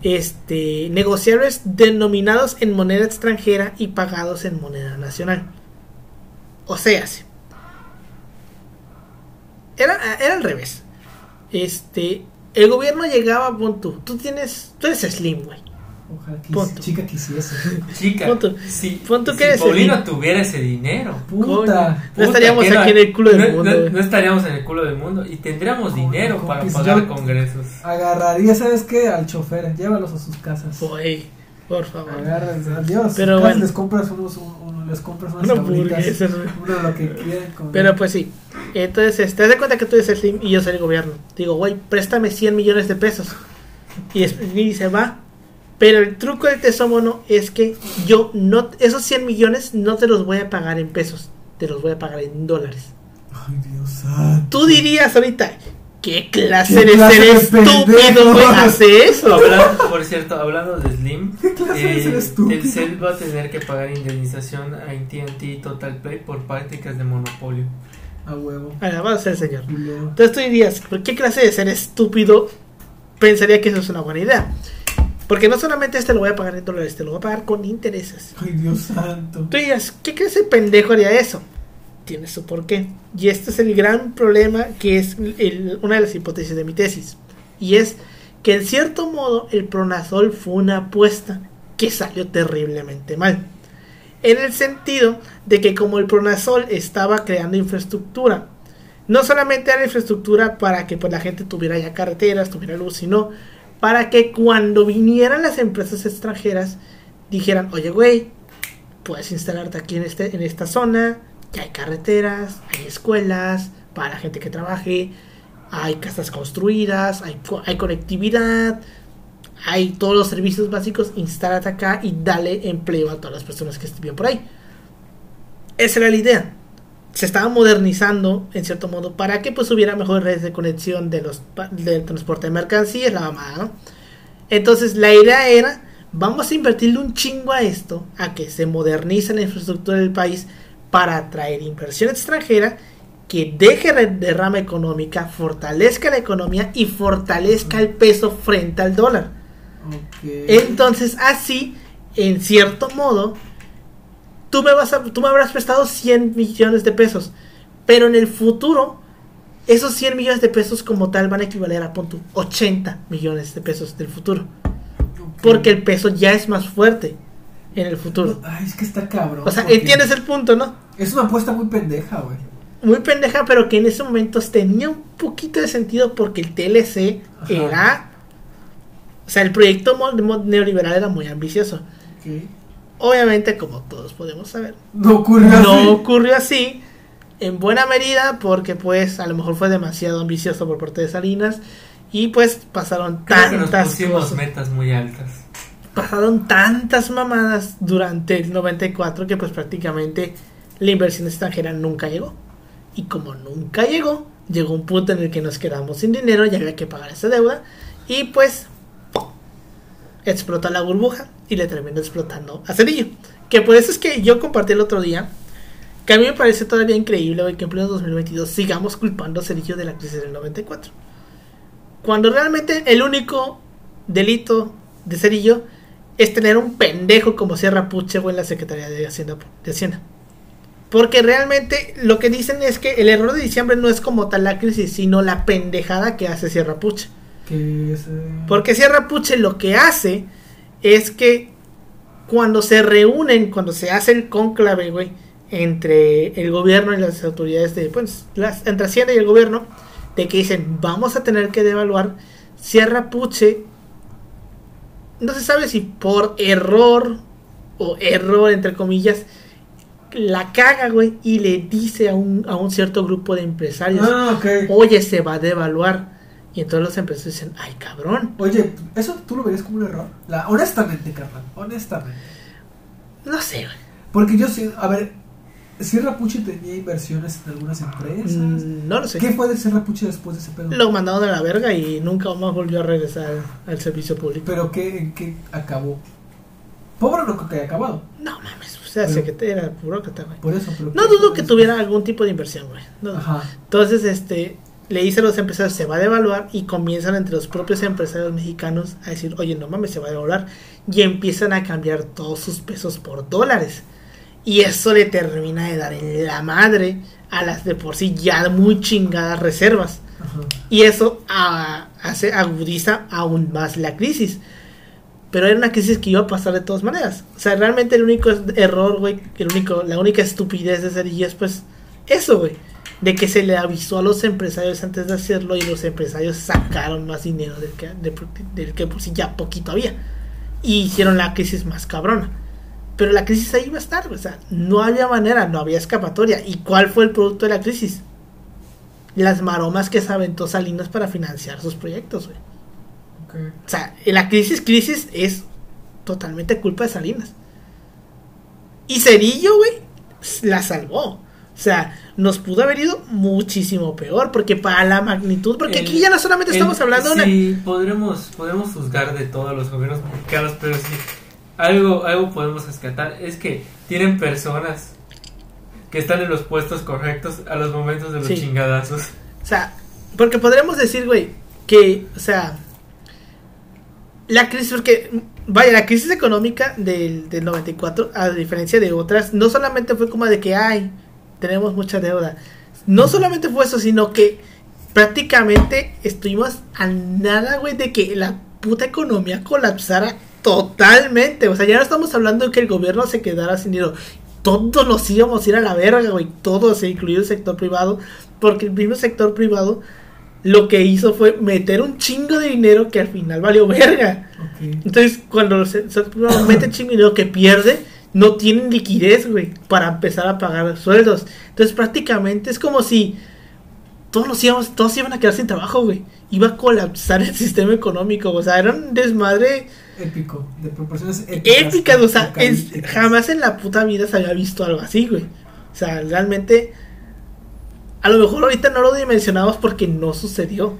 este, negociables denominados en moneda extranjera y pagados en moneda nacional. O sea, era, era al revés. Este, el gobierno llegaba a punto. Tú tienes, tú eres Slim, güey. Ojalá que chica quisiese. [laughs] Chica, Pon tu- si, pon tu si que eres Paulino tuviera ese dinero, Puta. No estaríamos aquí en el culo del no- mundo, No, estaríamos en el culo del mundo y tendríamos Coño, dinero para si pagar congresos. Agarraría, ¿sabes qué? Al chofer, llévalos a sus casas. Güey, por favor. Agarras, adiós. Pero Casi bueno. les compras unos, un- un- les compras unas Una hamburguesa, uno lo que quieren comer. Pero pues sí. Entonces, este, te das cuenta que tú eres el Slim y yo soy el gobierno. Digo, güey, préstame 100 millones de pesos. Y, es- y dice, va. Pero el truco del tesomono es que yo no, esos 100 millones no te los voy a pagar en pesos, te los voy a pagar en dólares. Ay, Dios santo. Tú dirías ahorita, ¿qué clase ¿Qué de clase ser estúpido, güey, hace eso? Hablando- por cierto, hablando de Slim, ¿Qué clase de eh, el CEL va a tener que pagar indemnización a AT&T y Total Play por prácticas de monopolio. A huevo. Alabado sea el Señor. Entonces tú dirías, ¿por qué clase de ser estúpido pensaría que eso es una buena idea? Porque no solamente este lo voy a pagar en dólares, te lo voy a pagar con intereses. Ay, Dios santo. Tú dirías, ¿qué clase de pendejo haría eso? Tiene su porqué. Y este es el gran problema que es una de las hipótesis de mi tesis. Y es que en cierto modo el Pronazol fue una apuesta que salió terriblemente mal. En el sentido de que como el Pronazol estaba creando infraestructura, no solamente era infraestructura para que pues, la gente tuviera ya carreteras, tuviera luz, sino para que cuando vinieran las empresas extranjeras dijeran, oye güey, puedes instalarte aquí en, este, en esta zona, que hay carreteras, hay escuelas para la gente que trabaje, hay casas construidas, hay, co- hay conectividad, hay todos los servicios básicos, instálate acá y dale empleo a todas las personas que estén por ahí. Esa era la idea. Se estaba modernizando en cierto modo para que pues hubiera mejores redes de conexión de los del transporte de mercancías, la mamada, ¿no? Entonces la idea era, vamos a invertirle un chingo a esto, a que se modernice la infraestructura del país para atraer inversión extranjera que deje derrama económica, fortalezca la economía y fortalezca el peso frente al dólar. Entonces, así, en cierto modo, tú me, vas a, tú me habrás prestado 100 millones de pesos, pero en el futuro, esos 100 millones de pesos como tal van a equivaler a punto 80 millones de pesos del futuro, porque el peso ya es más fuerte en el futuro. Ay, es que está cabrón. O sea, entiendes el punto, ¿no? Es una apuesta muy pendeja, güey. Muy pendeja, pero que en ese momento tenía un poquito de sentido porque el TLC Ajá. era... O sea, el proyecto neoliberal era muy ambicioso. Obviamente, como todos podemos saber, No ocurrió no así. ocurrió así en buena medida porque pues a lo mejor fue demasiado ambicioso por parte de Salinas y pues pasaron Creo que nos tantas pusimos cosas, metas muy altas. Pasaron tantas mamadas durante el 94 que pues prácticamente la inversión extranjera nunca llegó y como nunca llegó llegó un punto en el que nos quedamos sin dinero y había que pagar esa deuda y pues explotó la burbuja y le terminó explotando a Cerillo. Que por eso es que yo compartí el otro día que a mí me parece todavía increíble güey, que en pleno 2022 sigamos culpando a Cerillo de la crisis del 94. Cuando realmente el único delito de Cerillo es tener un pendejo como Sierra Puche güey, en la Secretaría de Hacienda, de Hacienda. Porque realmente lo que dicen es que el error de diciembre no es como tal la crisis, sino la pendejada que hace Sierra Puche. Es, eh, Porque Sierra Puche lo que hace es que cuando se reúnen, cuando se hace el cónclave, güey, entre el gobierno y las autoridades de, pues, las, entre Hacienda y el gobierno, de que dicen, vamos a tener que devaluar, Sierra Puche, no se sabe si por error o error, entre comillas, la caga, güey, y le dice a un, a un cierto grupo de empresarios, Ah, oye, se va a devaluar. Y entonces los empresarios dicen, ay, cabrón. Oye, ¿eso tú lo verías como un error? La, honestamente, carnal, honestamente. No sé, güey. Porque yo sí, a ver, Sierra Puche tenía inversiones en algunas empresas. Mm, No lo sé. ¿Qué fue de Sierra Puche después de ese pedo? Lo mandaron a la verga y nunca más volvió a regresar al servicio público. ¿Pero qué, en qué acabó? Pobre no creo que haya acabado. No mames, pues pues se hace Pero- que era burócrata, güey. Por eso, pero No dudo que tuviera algún tipo de inversión, güey. No. Ajá. Entonces, este, le dice a los empresarios, se va a devaluar y comienzan entre los propios empresarios mexicanos a decir, oye, no mames, se va a devaluar. Y empiezan a cambiar todos sus pesos por dólares. Y eso le termina de dar en la madre a las de por sí ya muy chingadas reservas. Ajá. Y eso ah, hace, agudiza aún más la crisis. Pero era una crisis que iba a pasar de todas maneras. O sea, realmente el único error, güey, el único, la única estupidez de Cerillo es pues eso, güey. De que se le avisó a los empresarios antes de hacerlo y los empresarios sacaron más dinero del que, del que por sí ya poquito había. Y hicieron la crisis más cabrona. Pero la crisis ahí iba a estar, o sea, no había manera, no había escapatoria. ¿Y cuál fue el producto de la crisis? Las maromas que se aventó Salinas para financiar sus proyectos, güey. O sea, la crisis, crisis es totalmente culpa de Salinas. Y Cerillo, güey, la salvó. O sea, nos pudo haber ido muchísimo peor, porque para la magnitud, porque El- aquí ya no solamente el- estamos hablando de una... Sí, podremos, podremos juzgar de todos los gobiernos mexicanos, pero sí, algo, algo podemos rescatar, es que tienen personas que están en los puestos correctos a los momentos de los Sí. chingadazos. O sea, porque podremos decir, güey, que, o sea, la crisis, porque, vaya, la crisis económica del, del 94, a diferencia de otras, no solamente fue como de que, ay, tenemos mucha deuda. No solamente fue eso, sino que prácticamente estuvimos a nada, güey, de que la puta economía colapsara totalmente. O sea, ya no estamos hablando de que el gobierno se quedara sin dinero. Todos nos íbamos a ir a la verga, güey. Todos, incluido el sector privado. Porque el mismo sector privado lo que hizo fue meter un chingo de dinero que al final valió verga. Entonces, cuando se, se mete chingo de dinero que pierde, no tienen liquidez, güey, para empezar a pagar sueldos. Entonces, prácticamente es como si todos nos íbamos, todos iban a quedar sin trabajo, güey. Iba a colapsar el [laughs] sistema económico, o sea, era un desmadre Épico, de proporciones épicas. épicas, o sea, apocalípticas. jamás en la puta vida se había visto algo así, güey. O sea, realmente, a lo mejor ahorita no lo dimensionamos porque no sucedió.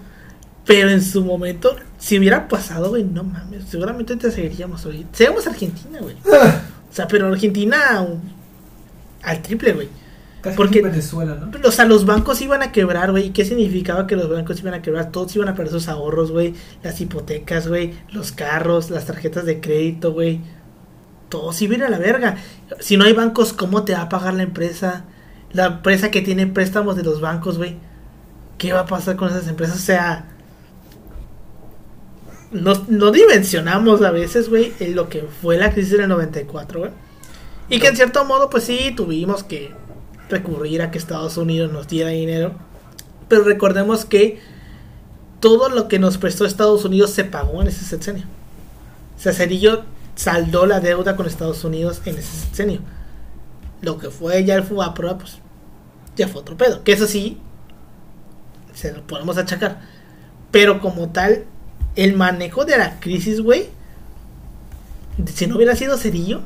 Pero en su momento, si hubiera pasado, güey, no mames, seguramente te seguiríamos hoy. Seríamos Argentina, güey. Ah, O sea, pero Argentina al triple, güey. Casi Porque- Venezuela, ¿no? O sea, los bancos iban a quebrar, güey. ¿Y qué significaba que los bancos iban a quebrar? Todos iban a perder sus ahorros, güey. Las hipotecas, güey. Los carros, las tarjetas de crédito, güey. Todos iban a la verga. Si no hay bancos, ¿cómo te va a pagar la empresa? La empresa que tiene préstamos de los bancos, güey. ¿Qué va a pasar con esas empresas? O sea, no, no dimensionamos a veces, güey, lo que fue la crisis del 94, güey. Y que en cierto modo, pues sí, tuvimos que recurrir a que Estados Unidos nos diera dinero. Pero recordemos que todo lo que nos prestó Estados Unidos se pagó en ese sexenio. O sea, Cerillo saldó la deuda con Estados Unidos en ese sexenio. Lo que fue ya el FUAPROA, pues ya fue otro pedo. Que eso sí, se lo podemos achacar. Pero como tal, el manejo de la crisis, güey, si no hubiera sido Cerillo,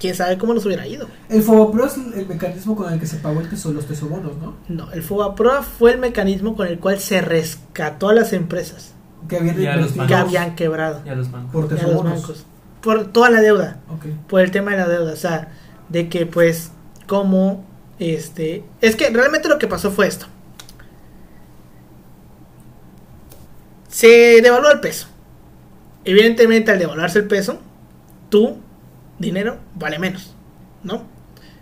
quién sabe cómo nos hubiera ido. El Fobapro es el mecanismo con el que se pagó el los tesobonos, ¿no? No, el FUAPROA fue el mecanismo con el cual se rescató a las empresas Que habían Y a los invertido que bancos. habían quebrado Y a los bancos. por y a los tesobonos. bancos. Por toda la deuda, Ok. por el tema de la deuda. O sea, de que pues, como, este... Es que realmente lo que pasó fue esto. Se devaluó el peso. Evidentemente, al devaluarse el peso, tu dinero vale menos, ¿no?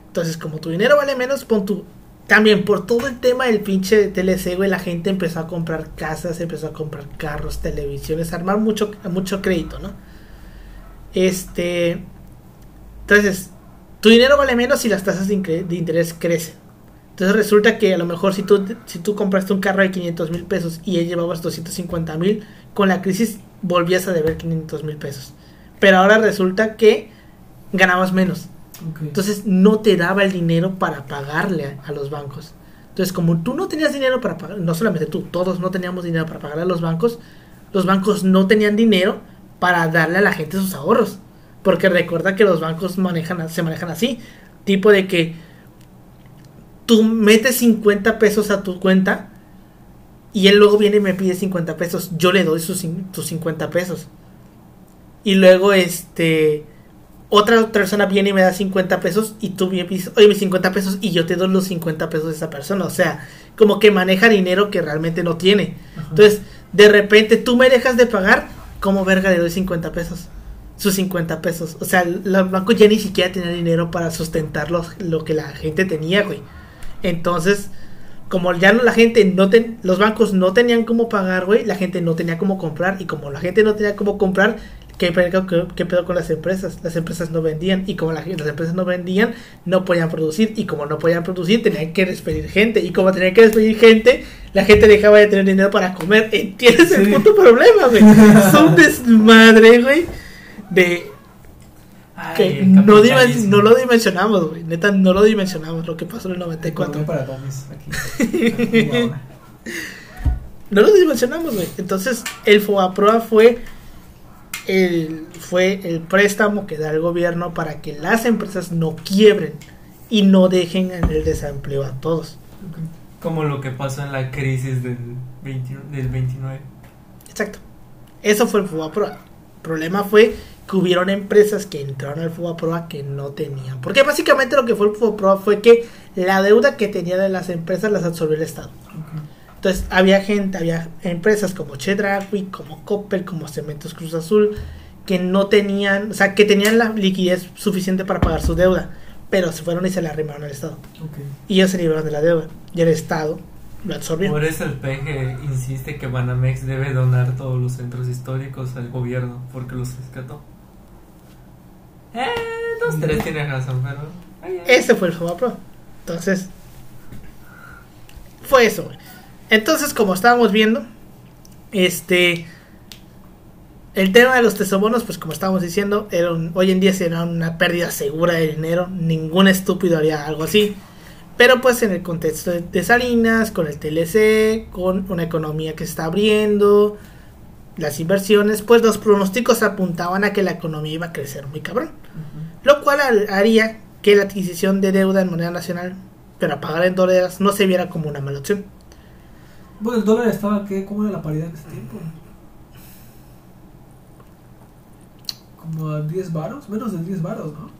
Entonces, como tu dinero vale menos, pon tu... También por todo el tema del pinche TLC, güey, la gente empezó a comprar casas, empezó a comprar carros, televisiones, a armar mucho, mucho crédito, ¿no? Este... Entonces, tu dinero vale menos si las tasas de, de interés crecen. Entonces resulta que a lo mejor si tú, si tú compraste un carro de 500 mil pesos y ya llevabas 250 mil, con la crisis volvías a deber 500 mil pesos. Pero ahora resulta que ganabas menos. Entonces no te daba el dinero para pagarle a, a los bancos. Entonces como tú no tenías dinero para pagar, no solamente tú, todos no teníamos dinero para pagarle a los bancos, los bancos no tenían dinero para darle a la gente sus ahorros. Porque recuerda que los bancos manejan, se manejan así. Tipo de que tú metes 50 pesos a tu cuenta y él luego viene y me pide 50 pesos. Yo le doy sus, tus 50 pesos. Y luego este otra persona viene y me da 50 pesos y tú me dices, oye, mis 50 pesos y yo te doy los 50 pesos de esa persona. O sea, como que maneja dinero que realmente no tiene. Entonces, de repente tú me dejas de pagar, ¿cómo verga le doy 50 pesos? Sus 50 pesos. O sea, los bancos ya ni siquiera tenían dinero para sustentar lo que la gente tenía, güey. Entonces, como ya no la gente no ten, los bancos no tenían cómo pagar, güey, la gente no tenía cómo comprar y como la gente no tenía cómo comprar, ¿qué, pedo- qué- qué pedo con las empresas? Las empresas no vendían y como la las empresas no vendían, no podían producir y como no podían producir, tenían que despedir gente y como tenían que despedir gente, la gente dejaba de tener dinero para comer. ¿Entiendes el Sí. puto problema, güey? [laughs] Es un desmadre, güey, de Ay, que el no, no lo dimensionamos, güey. Neta, no lo dimensionamos lo que pasó en el 94. Economía para aquí. [laughs] Aquí. No lo dimensionamos, güey. Entonces, el FOAPROA fue el, fue el préstamo que da el gobierno para que las empresas no quiebren y no dejen en el desempleo a todos. Como lo que pasó en la crisis del, 20 del 29. Exacto. Eso fue el FOAPROA. El problema fue que hubieron empresas que entraron al FOAPROA que no tenían. Porque básicamente lo que fue el FOAPROA fue que la deuda que tenía de las empresas las absorbió el Estado. Ok. Entonces había gente, había empresas como Chedraui, como Coppel, como Cementos Cruz Azul, que no tenían, o sea, que tenían la liquidez suficiente para pagar su deuda, pero se fueron y se la arrimaron al Estado. Y ellos se libraron de la deuda. Y el Estado lo absorbió. Por eso el PG insiste que Banamex debe donar todos los centros históricos al gobierno porque los rescató. Eh, dos, tres tienes razón, pero. ay, ay. Ese fue el FOBAPRO. Entonces, fue eso, güey. Entonces, como estábamos viendo, este. El tema de los tesobonos, pues como estábamos diciendo, era un- hoy en día será una pérdida segura de dinero. Ningún estúpido haría algo así. Pero pues en el contexto de, Salinas, con el TLC, con una economía que se está abriendo, las inversiones, pues los pronósticos apuntaban a que la economía iba a crecer muy cabrón. Lo cual har- haría que la adquisición de deuda en moneda nacional, pero a pagar en dólares, no se viera como una mala opción. Bueno, el dólar estaba, ¿qué? ¿Cómo era la paridad en ese tiempo? Como a 10 varos, menos de 10 varos, ¿no?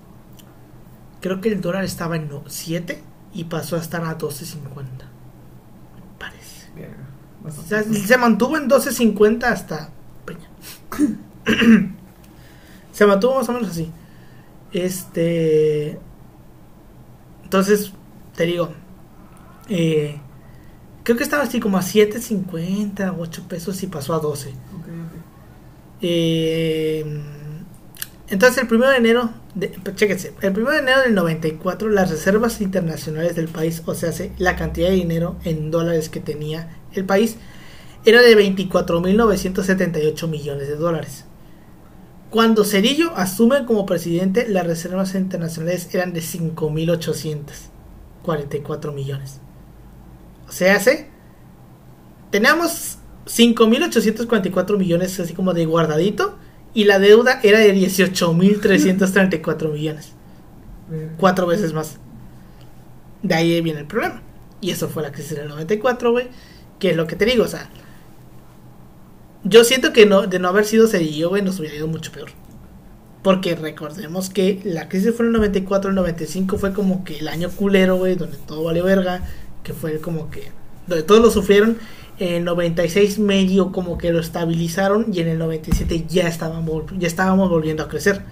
Creo que el dólar estaba en no- 7 y pasó a estar a 12.50. Me parece. O sea, se mantuvo en 12.50 hasta... Peña. [coughs] se mantuvo más o menos así. Este... Entonces, te digo, eh, creo que estaba así como a 7.50, 8 pesos y pasó a 12. Ok, ok. Eh, entonces, el 1 de enero, de, chéquense, el 1 de enero del 94, las reservas internacionales del país, o sea, se- la cantidad de dinero en dólares que tenía el país, era de 24.978 millones de dólares. Cuando Cerillo asume como presidente, las reservas internacionales eran de 5.844 millones. O sea, hace Teníamos 5.844 millones así como de guardadito y la deuda era de 18.334 millones. Verga. Cuatro veces más. De ahí viene el problema. Y eso fue la crisis del 94, güey. Que es lo que te digo, o sea. Yo siento que no, de no haber sido Cedillo, güey, nos hubiera ido mucho peor. Porque recordemos que la crisis fue en el 94, el 95 fue como que el año culero, güey, donde todo valió verga. Que fue como que. Donde todos lo sufrieron. En el 96 medio como que lo estabilizaron. Y en el 97 ya estábamos, ya estábamos volviendo a crecer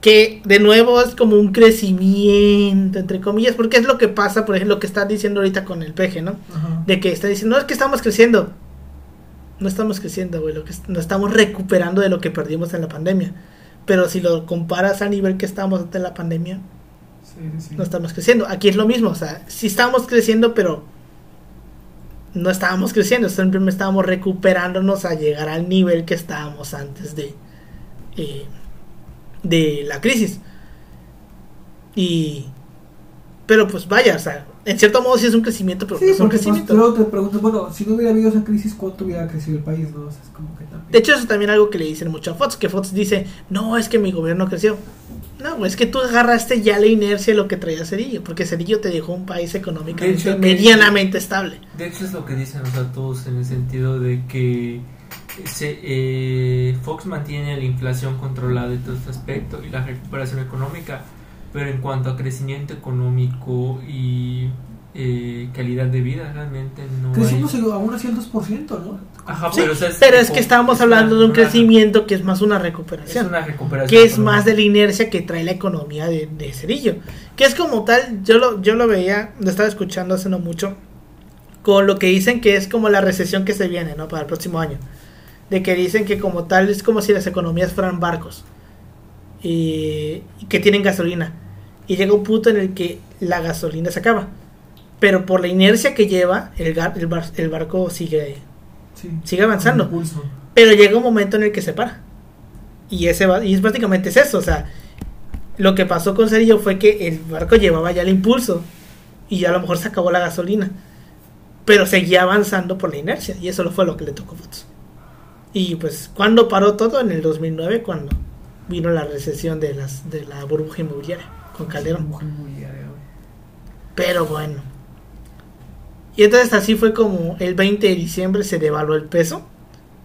que de nuevo es como un crecimiento, entre comillas, porque es lo que pasa, por ejemplo, lo que estás diciendo ahorita con el peje, ¿no? De que está diciendo, no es que estamos creciendo. No estamos creciendo, güey, lo que nos estamos recuperando de lo que perdimos en la pandemia. Pero si lo comparas al nivel que estábamos antes de la pandemia, Sí, sí, sí. no estamos creciendo. Aquí es lo mismo, o sea, sí estamos creciendo, pero no estábamos creciendo, siempre estábamos recuperándonos a llegar al nivel que estábamos antes de, eh, de la crisis. Y, pero pues vaya, o sea, en cierto modo sí es un crecimiento, pero Sí, no es un pues, crecimiento. luego te preguntas, bueno, si no hubiera habido esa crisis, ¿cuánto hubiera crecido el país? No, O sea, es como que también. De hecho, eso es también algo que le dicen mucho a Fox, que Fox dice, no, es que mi gobierno creció. No, güey, es que tú agarraste ya la inercia de lo que traía Cerillo, porque Cerillo te dejó un país económicamente De hecho, medianamente estable. De hecho es lo que dicen o sea, todos en el sentido de que se, eh, Fox mantiene la inflación controlada y todo este aspecto y la recuperación económica, pero en cuanto a crecimiento económico y eh, calidad de vida, realmente no Crecimos hay... aún así el 2%, ¿no? Ajá, Sí, pero, o sea, pero es que estábamos es hablando de un crecimiento que es más una Es recuperación. una recuperación. que es más de la inercia que trae la economía de, de Cerillo. Que es como tal, yo lo, yo lo veía, lo estaba escuchando hace no mucho, con lo que dicen que es como la recesión que se viene, ¿no? Para el próximo año. De que dicen que como tal es como si las economías fueran barcos. Y, y que tienen gasolina. Y llega un punto en el que la gasolina se acaba. Pero por la inercia que lleva, el, gar- el, bar- el barco sigue Sí. Sigue avanzando. Pero llega un momento en el que se para. Y ese va- y es básicamente es eso, o sea, lo que pasó con Cerillo fue que el barco llevaba ya el impulso y a lo mejor se acabó la gasolina, pero seguía avanzando por la inercia y eso lo fue lo que le tocó a Fox. Y pues cuando paró todo en el 2009 cuando vino la recesión de las de la burbuja inmobiliaria con Calderón. Pero bueno. Y entonces así fue como el 20 de diciembre se devaluó el peso.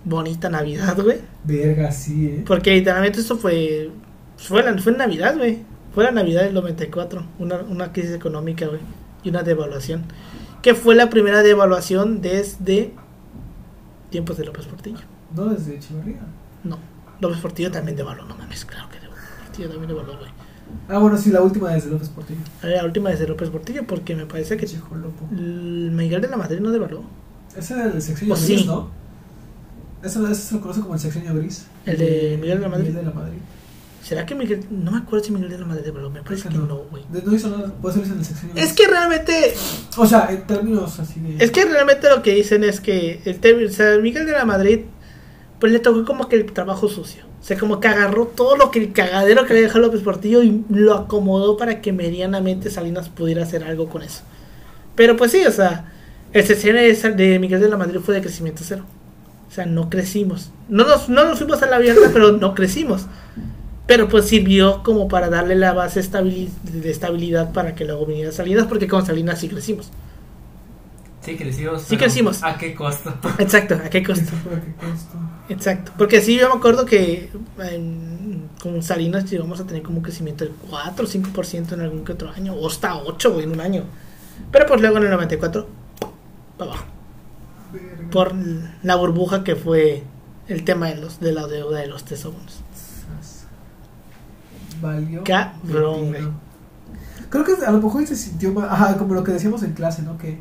Bonita Navidad, güey. Verga, sí, eh. Porque literalmente eso fue. Fue, la, fue en Navidad, güey. Fue la Navidad del 94. Una, una crisis económica, güey. Y una devaluación. Que fue la primera devaluación desde. Tiempos de López Portillo. No desde Echeverría. No. López Portillo también devaluó, no mames, claro que López Portillo también devaluó, güey. Ah, bueno, sí, la última desde López Portillo. La última desde López Portillo, porque me parece que. Chico loco. el Miguel de la Madrid no devaluó. Ese es el sexenio Oh, gris, sí. ¿no? Ese, ese se lo conoce como el sexenio gris. ¿El de Miguel de la Madrid? Miguel de la Madrid. ¿Será que Miguel.? No me acuerdo si Miguel de la Madrid devaluó, me parece que no, güey. De- No hizo nada, puede ser en el sexenio Es gris. que realmente O sea, en términos así de... Es que realmente lo que dicen es que el término, o sea, Miguel de la Madrid, pues le tocó como que el trabajo sucio. O sea, como que agarró todo lo que el cagadero que le dejó López Portillo y lo acomodó para que medianamente Salinas pudiera hacer algo con eso. Pero pues sí, o sea, el sexenio de, Miguel de la Madrid fue de crecimiento cero. O sea, no crecimos. No nos, no nos fuimos a la abierta, pero no crecimos. Pero pues sirvió como para darle la base de estabilidad para que luego viniera Salinas, porque con Salinas sí crecimos. Sí, crecimos. Sí crecimos. ¿A qué costo? [laughs] Exacto, ¿a qué costo? Exacto, porque sí, yo me acuerdo que en- con Salinas llegamos a tener como un crecimiento del 4 o 5% en algún que otro año, o hasta 8 güey, en un año. Pero pues luego en el 94, para abajo, por la burbuja que fue el tema de, los, de la deuda de los tesoros. Valió. Cabrón, pepino. Creo que a lo mejor se sintió más, ajá, como lo que decíamos en clase, ¿no? Que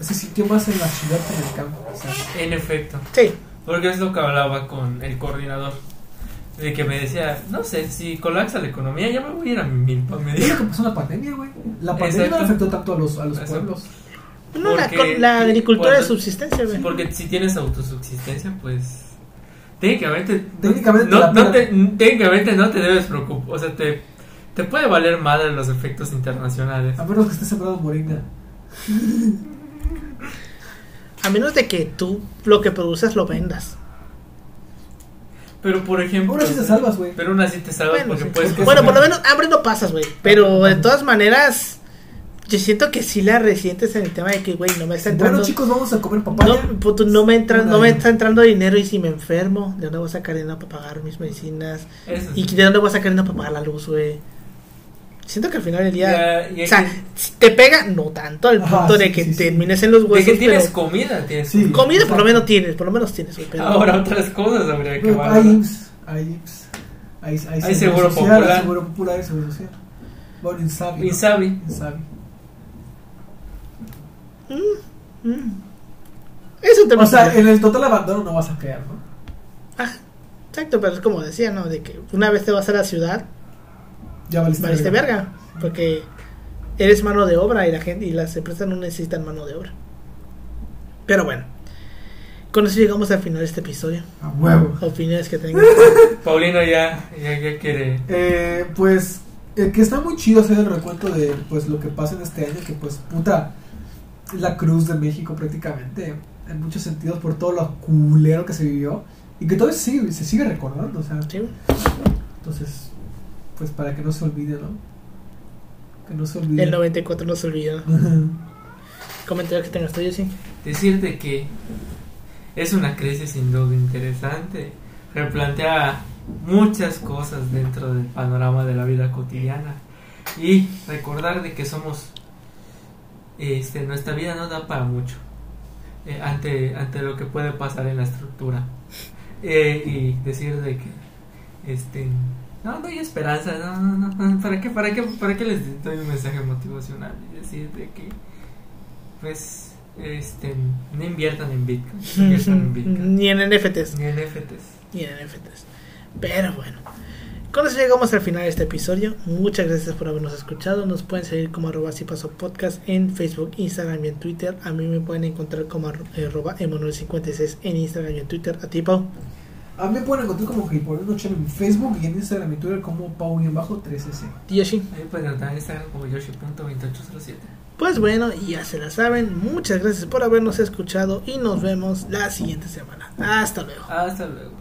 se sintió más en la ciudad que en el campo. quizás. En efecto. Sí, Porque es lo que hablaba con el coordinador. De que me decía, no sé, si colapsa la economía, ya me voy a ir a mi milpa. Me dijo. que pasó la pandemia, güey. La pandemia Exacto. no afectó tanto a los, a los pueblos. no, la, Porque- con- la agricultura de subsistencia, güey. Porque si tienes autosubsistencia, pues. Técnicamente. Técnicamente no, no te, técnicamente no te debes preocupar. O sea, te, te puede valer madre los efectos internacionales. A menos que esté sembrado morena. [laughs] A menos de que tú lo que produces lo vendas. Pero por ejemplo. Ahora sí te salvas, güey. Pero aún así te salvas Bueno, porque sí. puedes. Bueno, cocinar. por lo menos hambre no pasas, güey. Pero de todas maneras, yo siento que sí la resientes en el tema de que, güey, no me está entrando. Bueno, chicos, vamos a comer papaya. no, puto, no me entra, no me está entrando dinero y si me enfermo, ¿de dónde voy a sacar dinero para pagar mis medicinas? Eso ¿Y sí. de dónde voy a sacar dinero para pagar la luz, güey? Siento que al final del día, Ya, o sea, que- te pega, no tanto al punto de sí, que sí, sí. termines en los de huesos, que tienes pero comida, tienes Sí. comida. por lo menos tienes, por lo menos tienes. Pero Ahora otras cosas habría que valorar. Hay IMSS, hay IMSS. Hay, hay, Hay seguro social, popular. Hay seguro popular y seguro social. Bueno, Insabi. ¿no? Insabi. Insabi. Mm, mm. Eso te O sea, en el total abandono no vas a quedar, ¿no? Ah, exacto, pero es como decía, ¿no? De que una vez te vas a la ciudad, Ya valiste, valiste verga. Porque eres mano de obra y la gente y las empresas no necesitan mano de obra. Pero bueno, con eso llegamos al final de este episodio. A huevo. Opiniones que [laughs] tengan. Paulino ya, ya, ya quiere. Eh, pues eh, que está muy chido hacer el recuento de pues lo que pasa en este año, que pues puta es la cruz de México prácticamente, en muchos sentidos por todo lo culero que se vivió y que todavía se sigue, se sigue recordando, o sea, ¿Sí? entonces pues para que no se olvide, ¿no? Que no se olvide. El 94 no se olvida. [laughs] Comentario que tengas tú, sí. Decirte que es una crisis sin duda interesante. Replantea muchas cosas dentro del panorama de la vida cotidiana y recordar de que somos este nuestra vida no da para mucho eh, ante ante lo que puede pasar en la estructura Eh, y decir de que este no no hay esperanza no no no para qué para qué para qué les doy un mensaje motivacional y decir de que pues este no inviertan en Bitcoin no inviertan en Bitcoin Ni en NFTs. ni en NFTs Ni en NFTs. Pero bueno. Con eso llegamos al final de este episodio. Muchas gracias por habernos escuchado. Nos pueden seguir como arroba si paso podcast en Facebook, Instagram y en Twitter. A mí me pueden encontrar como arro- arroba Emanuel56 en Instagram y en Twitter. A ti, Pau. A mí me pueden encontrar como Noche en Facebook y en Instagram y Twitter como Pau-3S. Yoshi. ahí pueden encontrar en Instagram como yoshi.2807 Pues bueno, ya se la saben. Muchas gracias por habernos escuchado y nos vemos la siguiente semana. Hasta luego. hasta luego